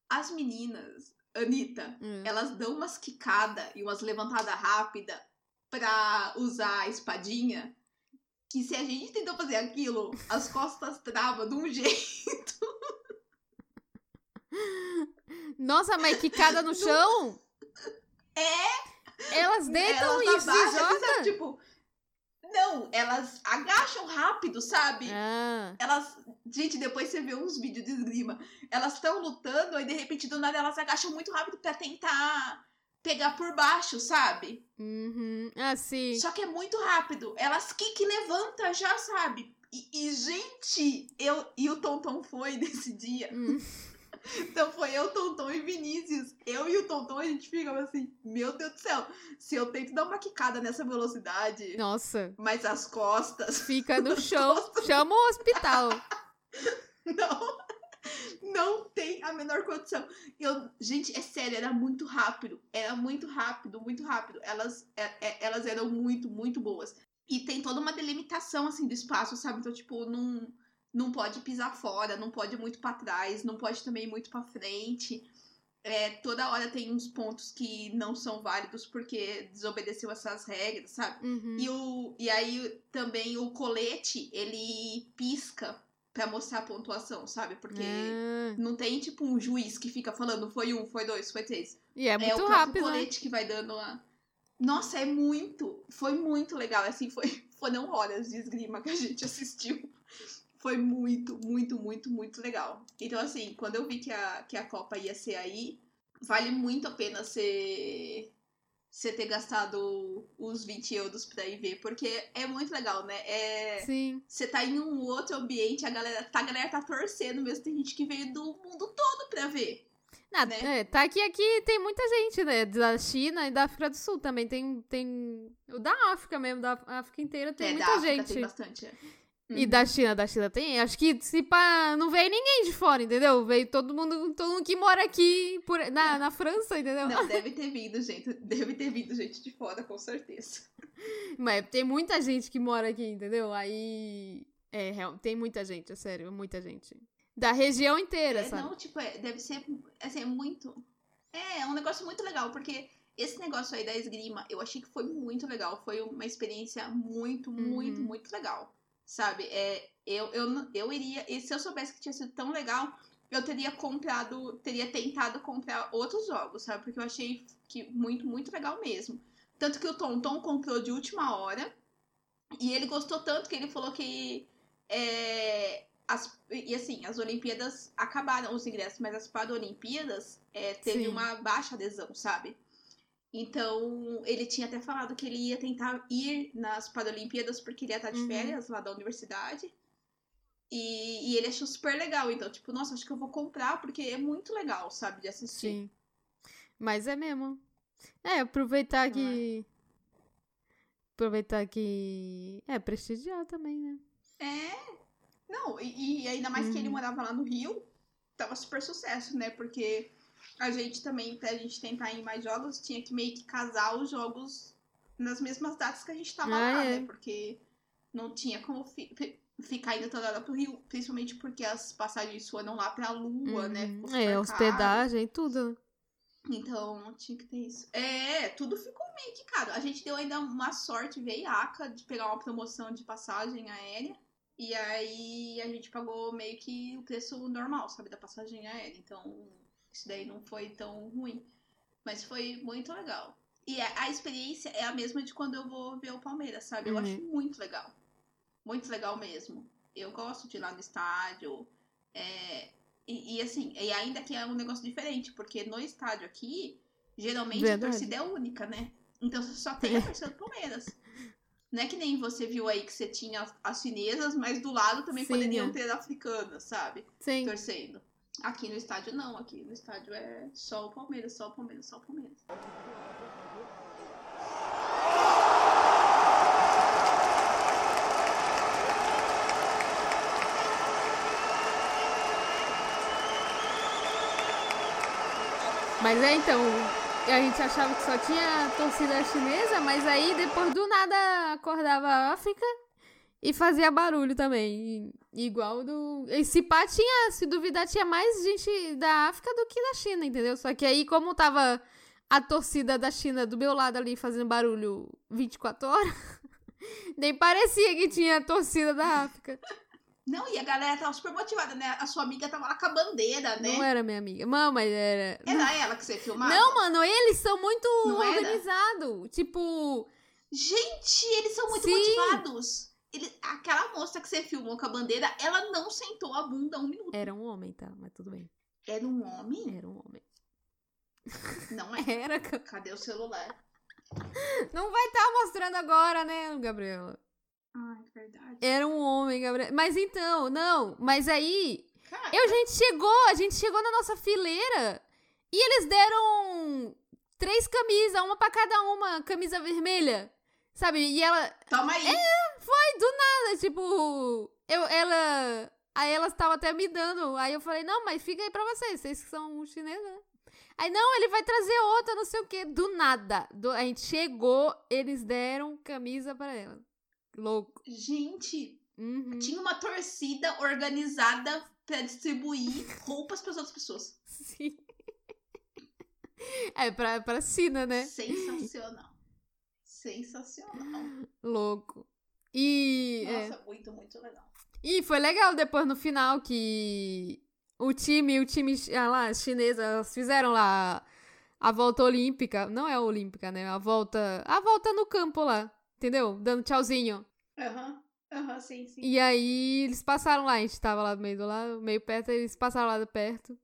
As meninas, Anitta, Hum. elas dão umas quicadas e umas levantadas rápidas pra usar a espadinha. Que se a gente tentou fazer aquilo, as costas travam de um jeito. Nossa, mas quicada no chão? É! Elas deitam elas e se jogam? Tipo. Não, elas agacham rápido, sabe? Ah. Elas. Gente, depois você vê uns vídeos de esgrima. Elas estão lutando, aí de repente do nada elas agacham muito rápido pra tentar pegar por baixo, sabe? Uhum. Ah, sim. Só que é muito rápido. Elas kick levanta já, sabe? E, e, gente, eu e o Tonton foi nesse dia. Hum. Então foi eu, Tonton e Vinícius. Eu e o Tonton, a gente ficava assim, meu Deus do céu, se eu tento dar uma quicada nessa velocidade, Nossa. mas as costas Fica no chão. Chama o hospital. não, não tem a menor condição. Eu, gente, é sério, era muito rápido. Era muito rápido, muito rápido. Elas, é- é- elas eram muito, muito boas. E tem toda uma delimitação, assim, do espaço, sabe? Então, tipo, não, não pode pisar fora, não pode muito pra trás, não pode também muito pra frente. É, toda hora tem uns pontos que não são válidos porque desobedeceu essas regras, sabe? Uhum. E, o, e aí também o colete, ele pisca pra mostrar a pontuação, sabe? Porque Ah. não tem tipo um juiz que fica falando foi um, foi dois, foi três. E é É, muito o próprio rápido, né? colete que vai dando a. Nossa, é muito. Foi muito legal. Assim, foi, foram horas de esgrima que a gente assistiu. Foi muito, muito, muito, muito legal. Então, assim, quando eu vi que a, que a Copa ia ser aí, vale muito a pena você, você ter gastado os 20 euros pra ir ver, porque é muito legal, né? É, Sim. você tá em um outro ambiente, a galera, tá, a galera tá torcendo mesmo, tem gente que veio do mundo todo pra ver. Ah, né? é, tá aqui, aqui tem muita gente, né? Da China e da África do Sul também. Tem, tem o da África mesmo, da África inteira tem é, muita da África gente. tem bastante. é. E Uhum. da China, da China tem. Acho que se pá, não veio ninguém de fora, entendeu? Veio todo mundo, todo mundo que mora aqui por, na, na França, entendeu? Não, deve ter vindo gente, deve ter vindo gente de fora, com certeza. Mas tem muita gente que mora aqui, entendeu? Aí. É, tem muita gente, é sério, muita gente. Da região inteira, é, sabe? Não, tipo, é, deve ser, assim, é muito... É, é um negócio muito legal, porque esse negócio aí da esgrima, eu achei que foi muito legal. Foi uma experiência muito, muito, uhum. muito legal. Sabe? É, eu, eu, eu iria... E se eu soubesse que tinha sido tão legal, eu teria comprado... Teria tentado comprar outros jogos, sabe? Porque eu achei que muito, muito legal mesmo. Tanto que o Tom Tom comprou de última hora. E ele gostou tanto que ele falou que. É, as, e assim, as Olimpíadas acabaram os ingressos, mas as Paralimpíadas é, teve Sim. uma baixa adesão, sabe? Então, ele tinha até falado que ele ia tentar ir nas Paralimpíadas porque ele ia estar de uhum. férias lá da universidade. E, e, ele achou super legal. Então, tipo, nossa, acho que eu vou comprar porque é muito legal, sabe, de assistir. Sim. Mas é mesmo. É, aproveitar Não que. É? Aproveitar que. É, prestigiar também, né? É. Não, e, e ainda mais que ele uhum. morava lá no Rio, tava super sucesso, né? Porque a gente também, pra gente tentar ir em mais jogos, tinha que meio que casar os jogos nas mesmas datas que a gente tava ah, lá, é. né? Porque não tinha como fi ficar indo toda hora pro Rio, principalmente porque as passagens foram lá pra Lua, né? uhum. né? É, hospedagem tudo. Então, tinha que ter isso. É, tudo ficou meio que caro. A gente deu ainda uma sorte, veio ACA, de pegar uma promoção de passagem aérea. E aí a gente pagou meio que o preço normal, sabe, da passagem aérea. Então, isso daí não foi tão ruim. Mas foi muito legal. E a, experiência é a mesma de quando eu vou ver o Palmeiras, sabe? Eu uhum. acho muito legal. Muito legal mesmo. Eu gosto de ir lá no estádio. É, e, e, assim, e ainda que é um negócio diferente, porque no estádio aqui, geralmente Verdade. a torcida é única, né? Então você só tem a torcida do Palmeiras. Não é que nem você viu aí que você tinha as chinesas, mas do lado também Sim, poderiam é. ter africanas, sabe? Sim. Torcendo. Aqui no estádio não, aqui no estádio é só o Palmeiras, só o Palmeiras, só o Palmeiras. Mas é então, a gente achava que só tinha torcida chinesa, mas aí depois do nada acordava a África e fazia barulho também. Igual do. Esse pá tinha, se duvidar, tinha mais gente da África do que da China, entendeu? Só que aí, como tava a torcida da China do meu lado ali fazendo barulho 24 horas, nem parecia que tinha torcida da África. Não, e a galera tava super motivada, né? A sua amiga tava lá com a bandeira, né? Não era minha amiga. Mano, mas era. Era ela que você filmava? Não, mano, eles são muito organizados. Tipo. Gente, eles são muito Sim. motivados. Ele, aquela moça que você filmou com a bandeira, ela não sentou a bunda um minuto. Era um homem, tá? Mas tudo bem. Era um homem? Era um homem. Não é? Era. Cadê o celular? Não vai estar tá mostrando agora, né, Gabriela? Ai, verdade. Era um homem, Gabriel. Mas então, não. Mas aí. Cara. Eu, a gente chegou, a gente chegou na nossa fileira e eles deram três camisas, uma para cada uma, camisa vermelha. Sabe? E ela. Toma aí. É, foi do nada. Tipo, eu, ela. Aí elas estavam até me dando. Aí eu falei, não, mas fica aí pra vocês, vocês que são chineses, né? Aí, não, ele vai trazer outra, não sei o quê. Do nada. Do, a gente chegou, eles deram camisa para ela. Louco. Gente, uhum. tinha uma torcida organizada para distribuir roupas para as outras pessoas. Sim. É, pra, pra China, né? Sensacional. Sensacional. Louco. E. Nossa, é. muito, muito legal. E foi legal depois no final que o time, o time ah lá, chinesa, fizeram lá a volta olímpica. Não é olímpica, né? A volta. A volta no campo lá. Entendeu? Dando tchauzinho. Aham. Uhum. Aham, uhum, sim, sim. E aí eles passaram lá, a gente tava lá no meio do lado, meio perto, eles passaram lá de perto.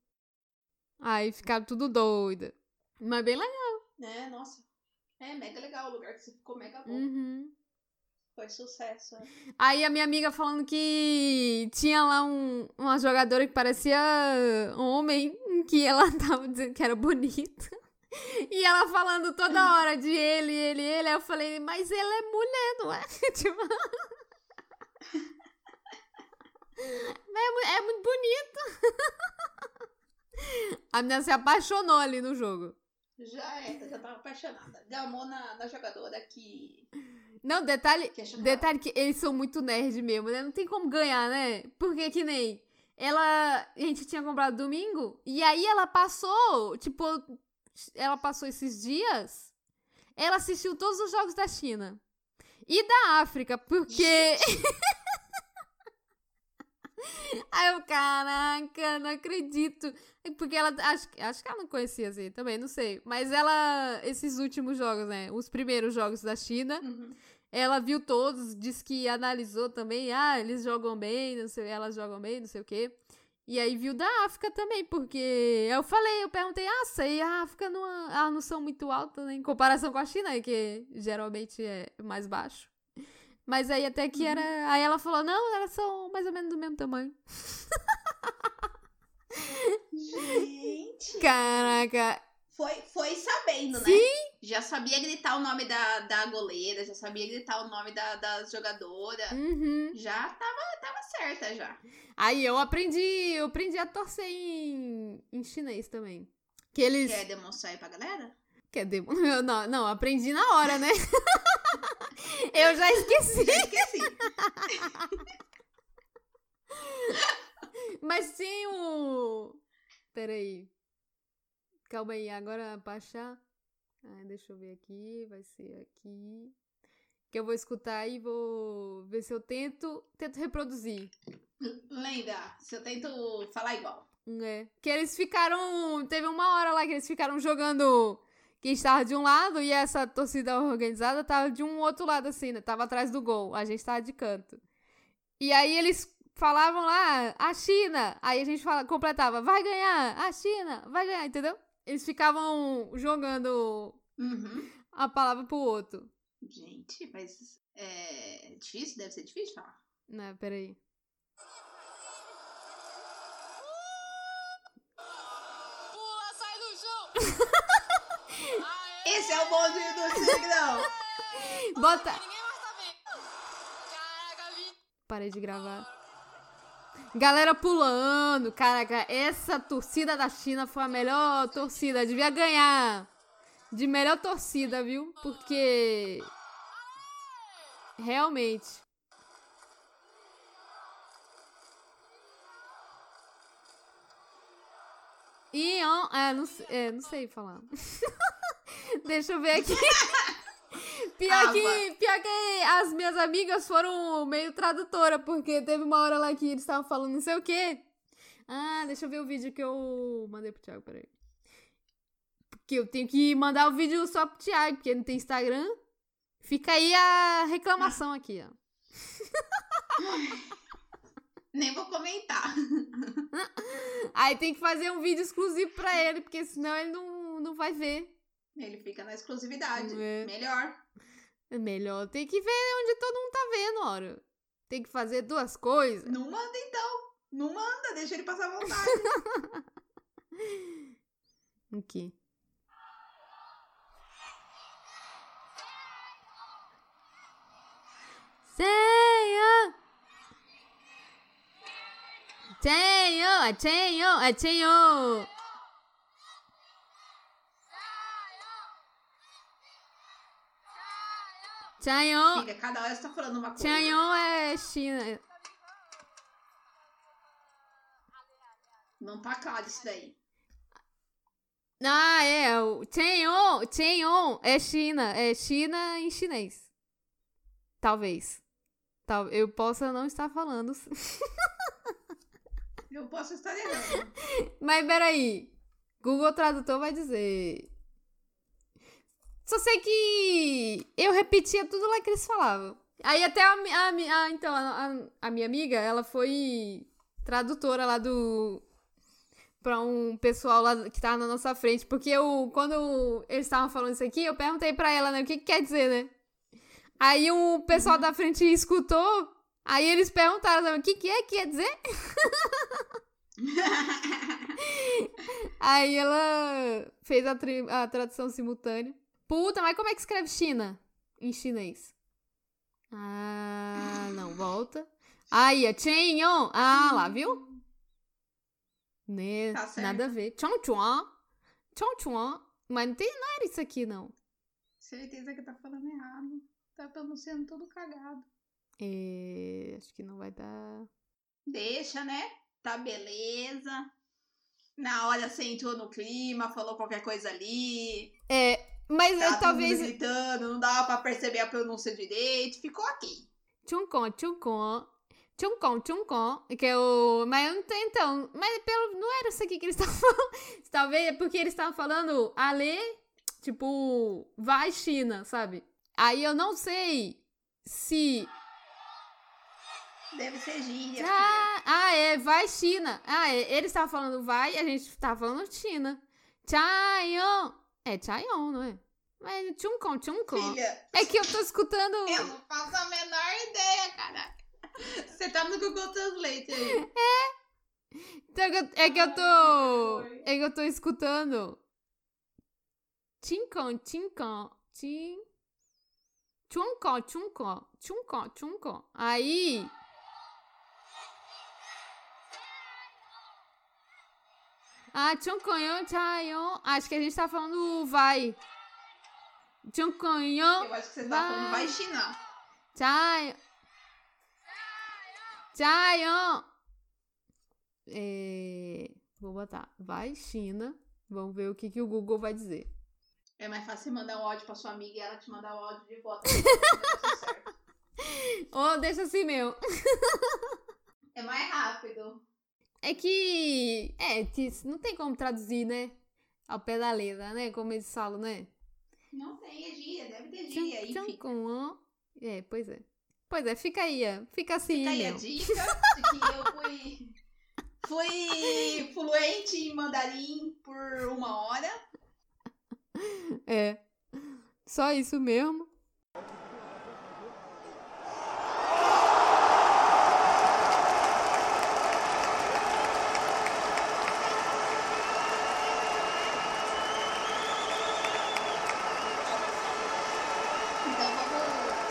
Aí ficaram tudo doida. Mas bem legal. É, nossa. É mega legal o lugar que você ficou mega bom. Uhum. Foi sucesso. É. Aí a minha amiga falando que tinha lá um, uma jogadora que parecia um homem, que ela tava dizendo que era bonita. E ela falando toda hora de ele, ele, ele. Aí eu falei, mas ele é mulher, não é? tipo... é, é muito bonito. A menina se apaixonou ali no jogo. Já é, já tava apaixonada. Gamou na, na jogadora que. Não, detalhe, Que é detalhe que eles são muito nerd mesmo, né? Não tem como ganhar, né? Porque que nem ela, a gente tinha comprado domingo e aí ela passou, tipo, ela passou esses dias, ela assistiu todos os jogos da China e da África, porque Aí eu, caraca, não acredito. Porque ela, acho, acho que ela não conhecia assim, também, não sei. Mas ela, esses últimos jogos, né? Os primeiros jogos da China, Uhum. ela viu todos, disse que analisou também. Ah, eles jogam bem, não sei, elas jogam bem, não sei o quê. E aí viu da África também, porque eu falei, eu perguntei, ah, sei, a África não, ah, não são muito altas, né, em comparação com a China, que geralmente é mais baixo. Mas aí até que era. Aí ela falou, não, elas são mais ou menos do mesmo tamanho. Gente, Caraca. foi, foi sabendo, né? Sim. Já sabia gritar o nome da, da goleira, já sabia gritar o nome da, das jogadoras. Uhum. Já tava, tava certa já. Aí eu aprendi, eu aprendi a torcer em, em chinês também. Que eles. Quer demonstrar aí pra galera? Quer demo... eu não, não, aprendi na hora, né? eu já esqueci. Já esqueci. Mas tem o. Peraí. Calma aí, agora pra achar. Ah, deixa eu ver aqui. Vai ser aqui. Que eu vou escutar e vou ver se eu tento. Tento reproduzir. Lenda, se eu tento falar igual. É. Que eles ficaram. Teve uma hora lá que eles ficaram jogando. Que estava de um lado e essa torcida organizada tava de um outro lado, assim, né? Tava atrás do gol. A gente tava de canto. E aí eles falavam lá, a China. Aí a gente fala, completava, vai ganhar, a China, vai ganhar, entendeu? Eles ficavam jogando Uhum. a palavra pro outro. Gente, mas é difícil? Deve ser difícil falar. Né, peraí. Pula, sai do chão! Esse é o bonde do Tigrão. Bota. Ninguém mais tá vendo! Caraca, vi! Parei de gravar. Galera pulando. Caraca, essa torcida da China foi a melhor torcida. Devia ganhar de melhor torcida, viu? Porque. Realmente. E, ó, é, não, é, não sei falar. Deixa eu ver aqui. Pior Ah, que, pior que as minhas amigas foram meio tradutora, porque teve uma hora lá que eles estavam falando não sei o quê. Ah, deixa eu ver o vídeo que eu mandei pro Thiago, peraí. Porque eu tenho que mandar o vídeo só pro Thiago, porque não tem Instagram. Fica aí a reclamação aqui, ó. Nem vou comentar. Aí tem que fazer um vídeo exclusivo pra ele, porque senão ele não, não vai ver. Ele fica na exclusividade. É. Melhor. É melhor ter que ver onde todo mundo tá vendo, ora. Tem que fazer duas coisas. Não manda então. Não manda, deixa ele passar vontade. Aqui. Senhor! Senhor! Senhor! Senhor! Senhor! Fica, cada hora você tá falando uma coisa. Senhor é China. Não tá claro isso daí. Ah, é. O Chenyon, Chenyon é China. É China em chinês. Talvez. Tal, eu possa não estar falando. Eu posso estar errando. Mas peraí. Google Tradutor vai dizer. Só sei que eu repetia tudo lá que eles falavam. Aí até a, a, a- então, a, a- minha amiga, ela foi tradutora lá do. Pra um pessoal lá que tava na nossa frente. Porque eu, quando eles estavam falando isso aqui, eu perguntei pra ela, né, o que, que quer dizer, né? Aí o pessoal da frente escutou. Aí eles perguntaram, né, o que, que é que quer dizer? Aí ela fez a, a tradução simultânea. Puta, mas como é que escreve China em chinês? Ah, não, volta. Aí, é Chenyon. Ah, lá, viu? Né, Tá nada a ver. Chongchuan. Chongchuan. Mas não, tem, não era isso aqui, não. Certeza que tá falando errado. Tá pronunciando tudo cagado. É, acho que não vai dar. Deixa, né? Tá beleza. Na hora você entrou no clima, falou qualquer coisa ali. É, mas Tá todo talvez. gritando, não dava pra perceber a pronúncia direito. Ficou ok. Tchuncon, tchuncon. Tchuncon, tchuncon. Que é o. Mas eu não tô então. Mas pelo. Não era isso aqui que eles estavam falando. Talvez é porque eles estavam falando Ale, tipo, vai China, sabe? Aí eu não sei se. Deve ser gíria. Ah, ah, é, vai China. Ah, é, eles estavam falando vai e a gente tava falando China. Chayon. É Chayon, não é? Mas tchuncon, tchuncon. Filha, É que eu tô escutando. eu não faço a menor ideia, caraca. Você tá no Google Translate aí. Então, é que eu- é que eu tô. É que eu tô escutando. Tincon, tincon, tim. Chuncon, chuncon, chuncon, chuncon. Aí. Ah, chunconhon, chayon. Acho que a gente tá falando vai. Chunconhon, Eu acho que você tá falando vai China. chayon. Chayon. É, vou botar vai China. Vamos ver o que, que o Google vai dizer. É mais fácil você mandar um áudio pra sua amiga e ela te mandar o áudio de volta. Ou deixa assim mesmo. é mais rápido. É que. É, não tem como traduzir, né? Ao pé da letra, né? Como eles falam, né? Não tem, é gíria, deve ter gíria. Tchum, fica. com. É, pois é. Pois é, fica aí. Fica assim, Fica aí a meu. dica de que eu fui, fui fluente em mandarim por uma hora. É. Só isso mesmo. Então vamos.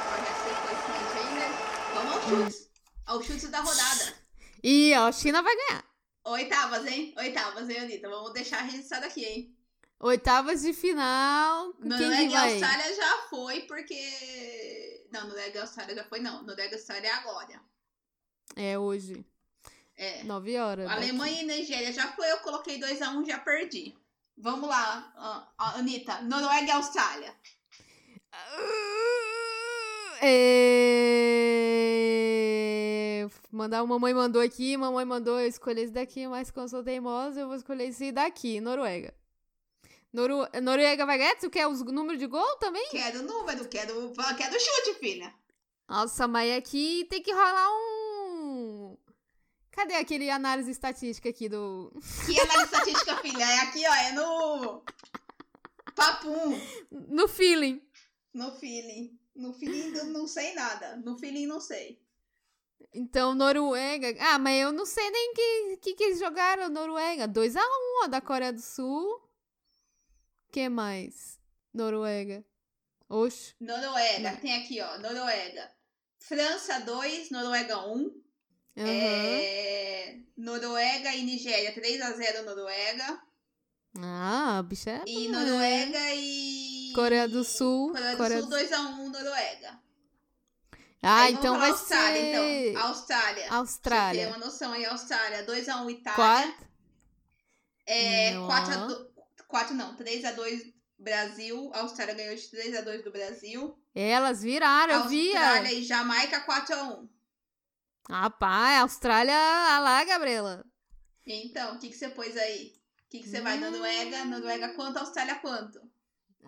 ó, Já que você foi ciente aí, né? Vamos aos chutes. Aos chutes da rodada. E, a China vai ganhar. Oitavas, hein? Oitavas, hein, Anitta? Vamos deixar registrado aqui, hein? Oitavas de final. Noruega e? Austrália já foi, porque. Não, Noruega e Austrália já foi, não. Noruega e Austrália é agora. É hoje. É. Nove horas. daqui. Alemanha e Nigéria já foi, eu coloquei 2x1, já perdi. Vamos lá, Anitta. Noruega e Austrália. É... Mandar o mamãe mandou aqui, mamãe mandou eu escolher esse daqui, mas como eu sou teimosa, eu vou escolher esse daqui, Noruega. Noru... Noruega vai ganhar? Tu quer os números de gol também? Quero número, quero, quero chute, filha. Nossa, mas aqui tem que rolar um. Cadê aquele análise estatística aqui do. Que análise estatística, filha? É aqui, ó, é no. Papum. No feeling. No feeling. No feeling não sei nada. No feeling não sei. Então, Noruega. Ah, mas eu não sei nem que que, que eles jogaram, Noruega. 2x1, ó, da Coreia do Sul. que mais? Noruega. Oxe. Noruega, tem aqui, ó. Noruega. França 2, Noruega 1. Aham. É... Noruega e Nigéria, 3x0 Noruega. Ah, a bicha é. E né? Noruega e. Coreia do Sul. Coreia do Coreia Sul, do- 2x1 Noruega. Ah, Aí então vai Austrália, ser. então. Austrália. Pra você ter Austrália. uma noção aí, Austrália, 2x1 Itália. Quatro. É, Não. 4x2. 4 não, 3x2 Brasil. A Austrália ganhou de 3x2 do Brasil. Elas viraram, eu via. Austrália e Jamaica 4x1. Rapaz, Austrália, lá, Gabriela. Então, o que, que você pôs aí? O que, que você vai? Hum. Noruega, Noruega quanto? Austrália quanto?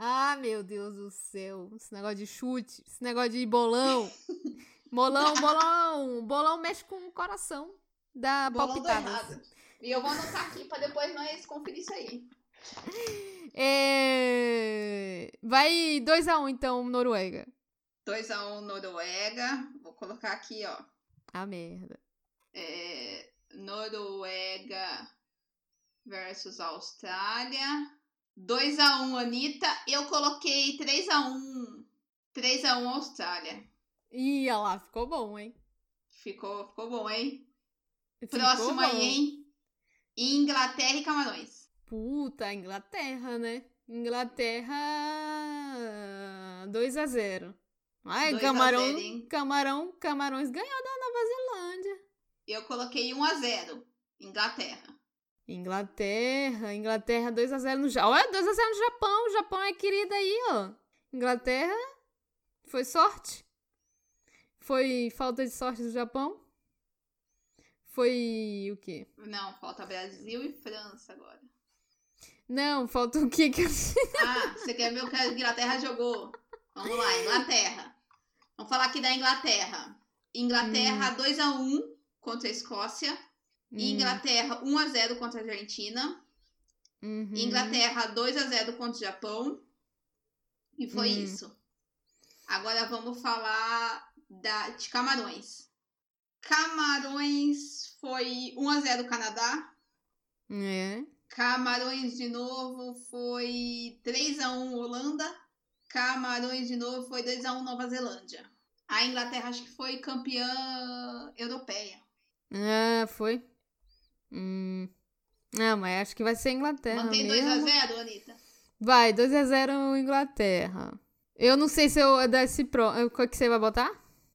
Ah, meu Deus do céu. Esse negócio de chute, esse negócio de bolão. Bolão, bolão. Bolão mexe com o coração. Dá Bolão palpitadas. E eu vou anotar aqui pra depois nós conferir isso aí. É... Vai 2x1, então, Noruega. 2x1 Noruega. Vou colocar aqui, ó. Ah, merda. É, Noruega versus Austrália. 2x1 Anitta. Eu coloquei 3x1. 3x1 Austrália. Ih, olha lá, ficou bom, hein? Ficou, ficou bom, hein? Ficou Próximo bom. aí, hein? Inglaterra e Camarões. Puta, Inglaterra, né? Inglaterra 2x0. Ai, 2 a camarão, 0, hein? camarão, camarões ganhou da Nova Zelândia. Eu coloquei 1 a 0 Inglaterra. Inglaterra, Inglaterra 2x0 no Japão. Olha, 2x0 no Japão. O Japão é querido aí, ó. Inglaterra foi sorte. Foi falta de sorte do Japão. Foi o quê? Não, falta Brasil e França agora. Não, falta o quê que eu Ah, você quer ver o que a Inglaterra jogou? Vamos lá, Inglaterra. Vamos falar aqui da Inglaterra. Inglaterra 2x1 contra a Escócia. Inglaterra 1x0 contra a Argentina. Uhum. Inglaterra 2x0 contra o Japão. E foi Hum. isso. Agora vamos falar da, de Camarões. Camarões foi 1x0 Canadá. É. Camarões de novo foi 3x1 Holanda. Camarões de novo foi 2x1 Nova Zelândia. A Inglaterra acho que foi campeã europeia. Ah, foi. Hum. Não, mas acho que vai ser Inglaterra Mantém mesmo. 2x0, Anitta? Vai, 2x0 Inglaterra. Eu não sei se eu desse pro. Qual que você vai botar?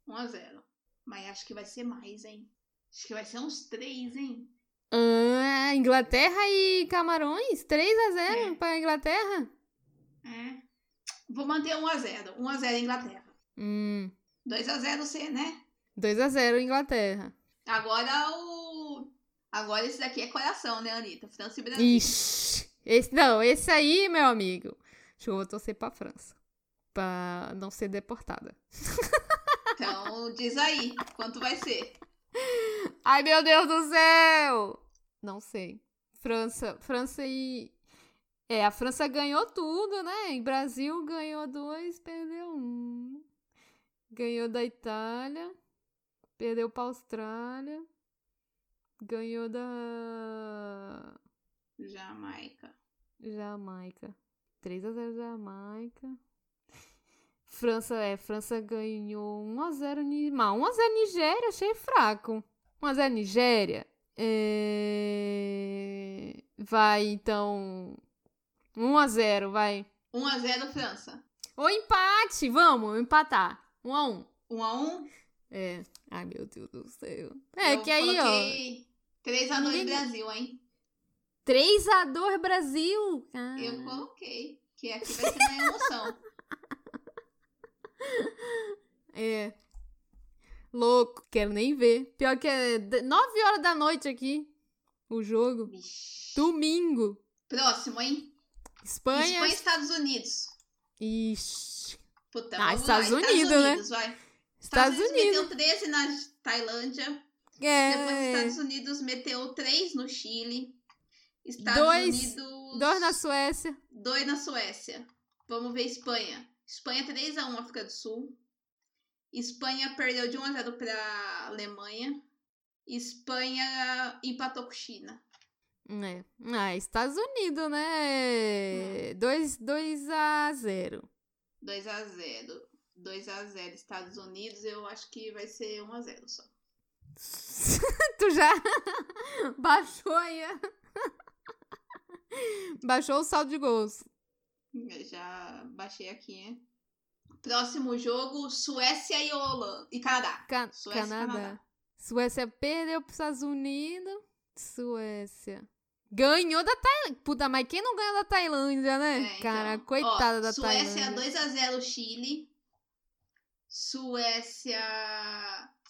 1x0. Mas acho que vai ser mais, hein? Acho que vai ser uns 3, hein? Ah, Inglaterra e Camarões? 3x0 É. pra Inglaterra? É. Vou manter 1x0. 1x0 Inglaterra. Hum. 2x0 você, né? 2x0 Inglaterra. Agora o. Agora esse daqui é coração, né, Anitta? França e Brasil. Ixi. Esse, não, esse aí, meu amigo. Acho que eu vou torcer pra França. Pra não ser deportada. Então diz aí quanto vai ser. Ai, meu Deus do céu! Não sei. França, França e. É, a França ganhou tudo, né? E Brasil ganhou dois, perdeu um. Ganhou da Itália, perdeu pra Austrália, ganhou da Jamaica. Jamaica. 3 a 0 Jamaica. França, é, França ganhou 1 a 0 Ni- Mas 1 a 0 Nigéria, achei fraco. 1 a 0 Nigéria. É... Vai, então 1 a 0, vai. 1x0 França. Ou empate, vamos, empatar. 1 a 1. 1x1. É. Ai, meu Deus do céu. É, que aí, ó. 3x2 Ninguém- Brasil, hein? 3 a 2 Brasil. Ah. Eu coloquei. Que aqui vai ser na emoção. É. Louco, quero nem ver. Pior que é 9 horas da noite aqui. O jogo. Vixe. Domingo. Próximo, hein? Espanha. Espanha e Estados Unidos. Ixi. Puta, Ah, Estados lá. Unidos, né? Unidos, vai. Estados Unidos. meteu 13 na Tailândia. Depois É. Estados Unidos meteu 3 no Chile. Estados Dois- Unidos. Dois na Suécia. 2 na Suécia. Vamos ver Espanha. Espanha 3x1 África do Sul. Espanha perdeu de 1x0 pra Alemanha. Espanha empatou com China. É. Ah, Estados Unidos, né? 2 2 a 0. 2x0. 2x0 Estados Unidos, eu acho que vai ser 1x0 só. tu já baixou aí. a- Baixou o saldo de gols. Eu já baixei aqui, hein? Próximo jogo, Suécia e Holanda. E Canadá. Ca- Suécia Canadá. Canadá. Suécia perdeu para os Estados Unidos. Suécia. Ganhou da Tailândia. Puta, mas quem não ganhou da Tailândia, né? É, então. Cara, Ó, coitada da Suécia Tailândia. 2x0 Chile. Suécia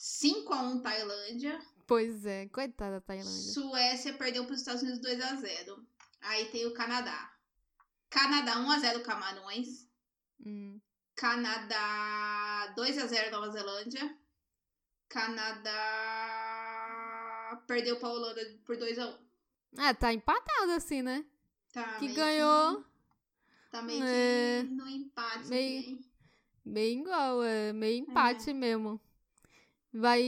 5x1 Tailândia. Pois é, coitada da Tailândia. Suécia perdeu para os Estados Unidos 2x0. Aí tem o Canadá. Canadá 1x0 Camarões. Hum. Canadá 2x0 Nova Zelândia. Canadá perdeu para a Holanda por 2x1. Ah, tá empatado assim, né? Tá, que meio ganhou Tá meio É. que no empate. Meio- bem igual, é meio empate mesmo. Vai.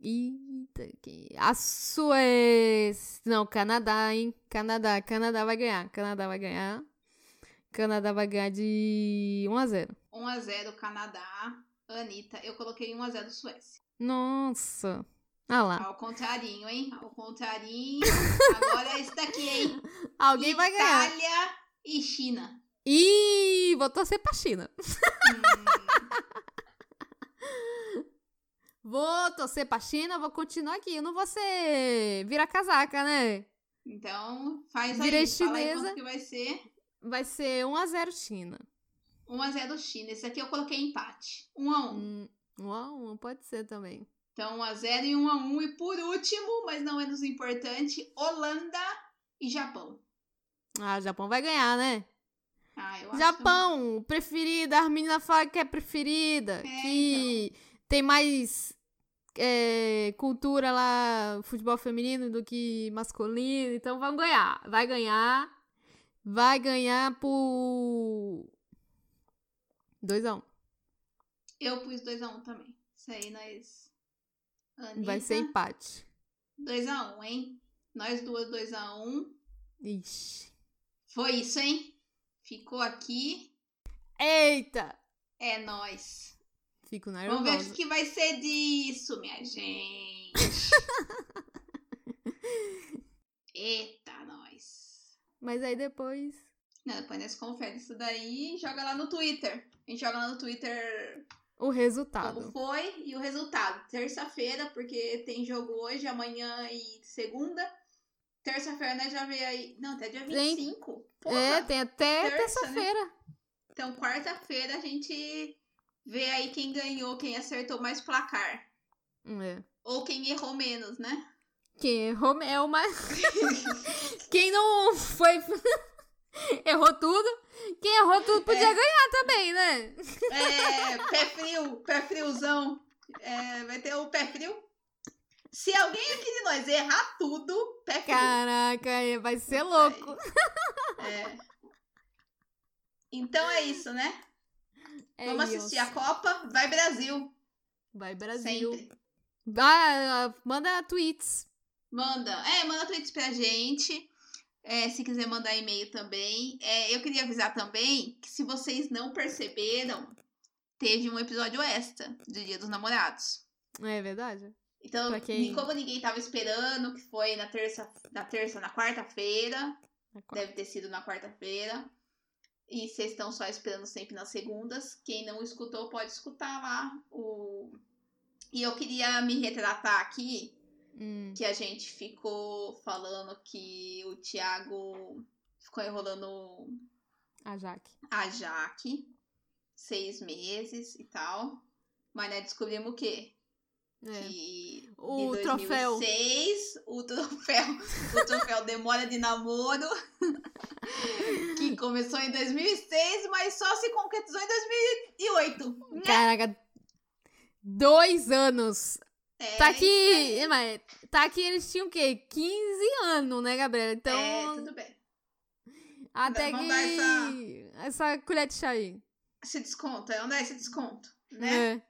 Eita, que... A Suécia. Não, Canadá, hein? Canadá, Canadá vai ganhar. Canadá vai ganhar. Canadá vai ganhar de 1 a 0. 1x0 Canadá. Anitta, eu coloquei 1x0 Suécia. Nossa. Ah lá. Ao contrário, hein? Ao contrário. Agora é esse daqui, hein? Alguém vai ganhar. Itália e China. Ih, vou torcer pra China. Hum, Vou torcer pra China, vou continuar aqui. Eu não vou ser vira casaca, né? Então, faz Virei aí. Fala aí chinesa. que vai ser. Vai ser 1x0 China. 1x0 China. Esse aqui eu coloquei empate. 1x1. Hum, 1x1, pode ser também. Então, 1x0 e 1x1. E por último, mas não menos importante, Holanda e Japão. Ah, o Japão vai ganhar, né? Ah, eu acho Japão, preferida. As meninas falam que é preferida. É, que tem mais é, cultura lá, futebol feminino do que masculino. Então vão ganhar. Vai ganhar. Vai ganhar por 2x1. também. Eu pus 2x1 também. Isso aí nós. Anitta, Vai ser empate. 2x1, hein? Nós duas 2x1. Ixi. Foi isso, hein? Ficou aqui. Eita! É nós. Fico Vamos ver o nervosa. que vai ser disso, minha gente. Eita, nós. Mas aí depois. Não, depois nós confere isso daí e joga lá no Twitter. A gente joga lá no Twitter O resultado. como foi e o resultado. Terça-feira, porque tem jogo hoje, amanhã e segunda. Terça-feira nós já vê aí. Não, até dia Tem. 25. Porra. É, tem até terça, né? terça-feira. Então, quarta-feira a gente vê aí quem ganhou, quem acertou mais placar. É. Ou quem errou menos, né? Quem errou é o mais. Quem não foi. errou tudo. Quem errou tudo podia É. ganhar também, né? É, pé frio, pé friozão. É, vai ter o pé frio. Se alguém aqui de nós errar tudo, pé frio. Caraca, vai ser louco. É. Então é isso, né? É Vamos isso. assistir a Copa. Vai Brasil. Vai, Brasil. Sempre. Ah, ah, manda tweets. Manda. É, manda tweets pra gente. É, se quiser mandar e-mail também. É, eu queria avisar também que se vocês não perceberam, teve um episódio extra do Dia dos Namorados. É verdade? Então, quem- como ninguém tava esperando, que foi na terça, na terça, na quarta-feira, É deve ter sido na quarta-feira. E vocês estão só esperando sempre nas segundas. Quem não escutou pode escutar lá o. E eu queria me retratar aqui Hum, que a gente ficou falando que o Thiago ficou enrolando a Jaque. a Jaque seis meses e tal. Mas nós descobrimos o quê? É. Que O de troféu. 2006, o troféu, o troféu demora de namoro, que começou em 2006, mas só se concretizou em 2008. né? Caraca, dois anos. É, Tá aqui, mas tá aqui eles tinham o quê? 15 anos, né, Gabriela? Então, É, tudo bem. até vamos que essa- essa colher de chá aí. Esse desconto, é onde é esse desconto, né? É.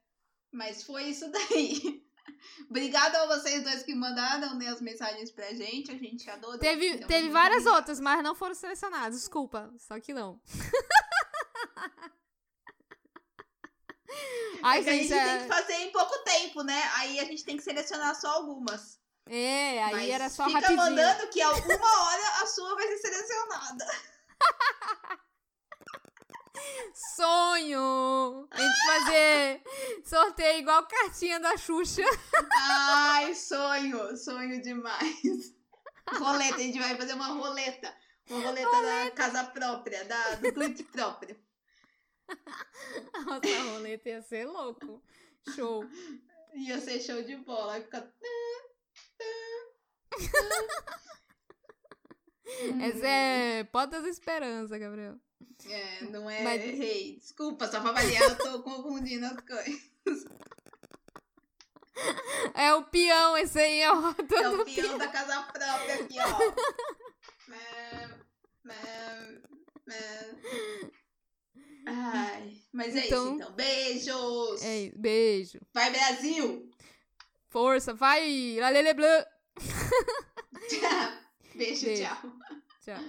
Mas foi isso daí. Obrigada a vocês dois que mandaram né, as mensagens pra gente. A gente adorou. Teve, Deu teve várias outras, mas não foram selecionadas. Desculpa, só que não. Ai, É que a gente gente, tem é, que fazer em pouco tempo, né? Aí a gente tem que selecionar só algumas. é, aí Mas era só fica rapidinho. mandando que alguma hora a sua vai ser selecionada. Sonho! A gente fazer sorteio igual cartinha da Xuxa. Ai, sonho, sonho demais. Roleta, a gente vai fazer uma roleta. Uma roleta, da casa própria, da, do tweet próprio. Nossa, a roleta ia ser louco. Show. Ia ser show de bola. Vai ficar. Essa é Porta das Esperanças, Gabriel. É, não é Mas- rei. Desculpa, só pra variar, eu tô confundindo as coisas. É o peão, esse aí é o É o peão da casa própria aqui, ó. Ai, mas é Então- isso, então. Beijos! É. Beijo. Vai, Brasil! Força, vai! La Lele Bleu. Beijo, Beijo. tchau. Tchau.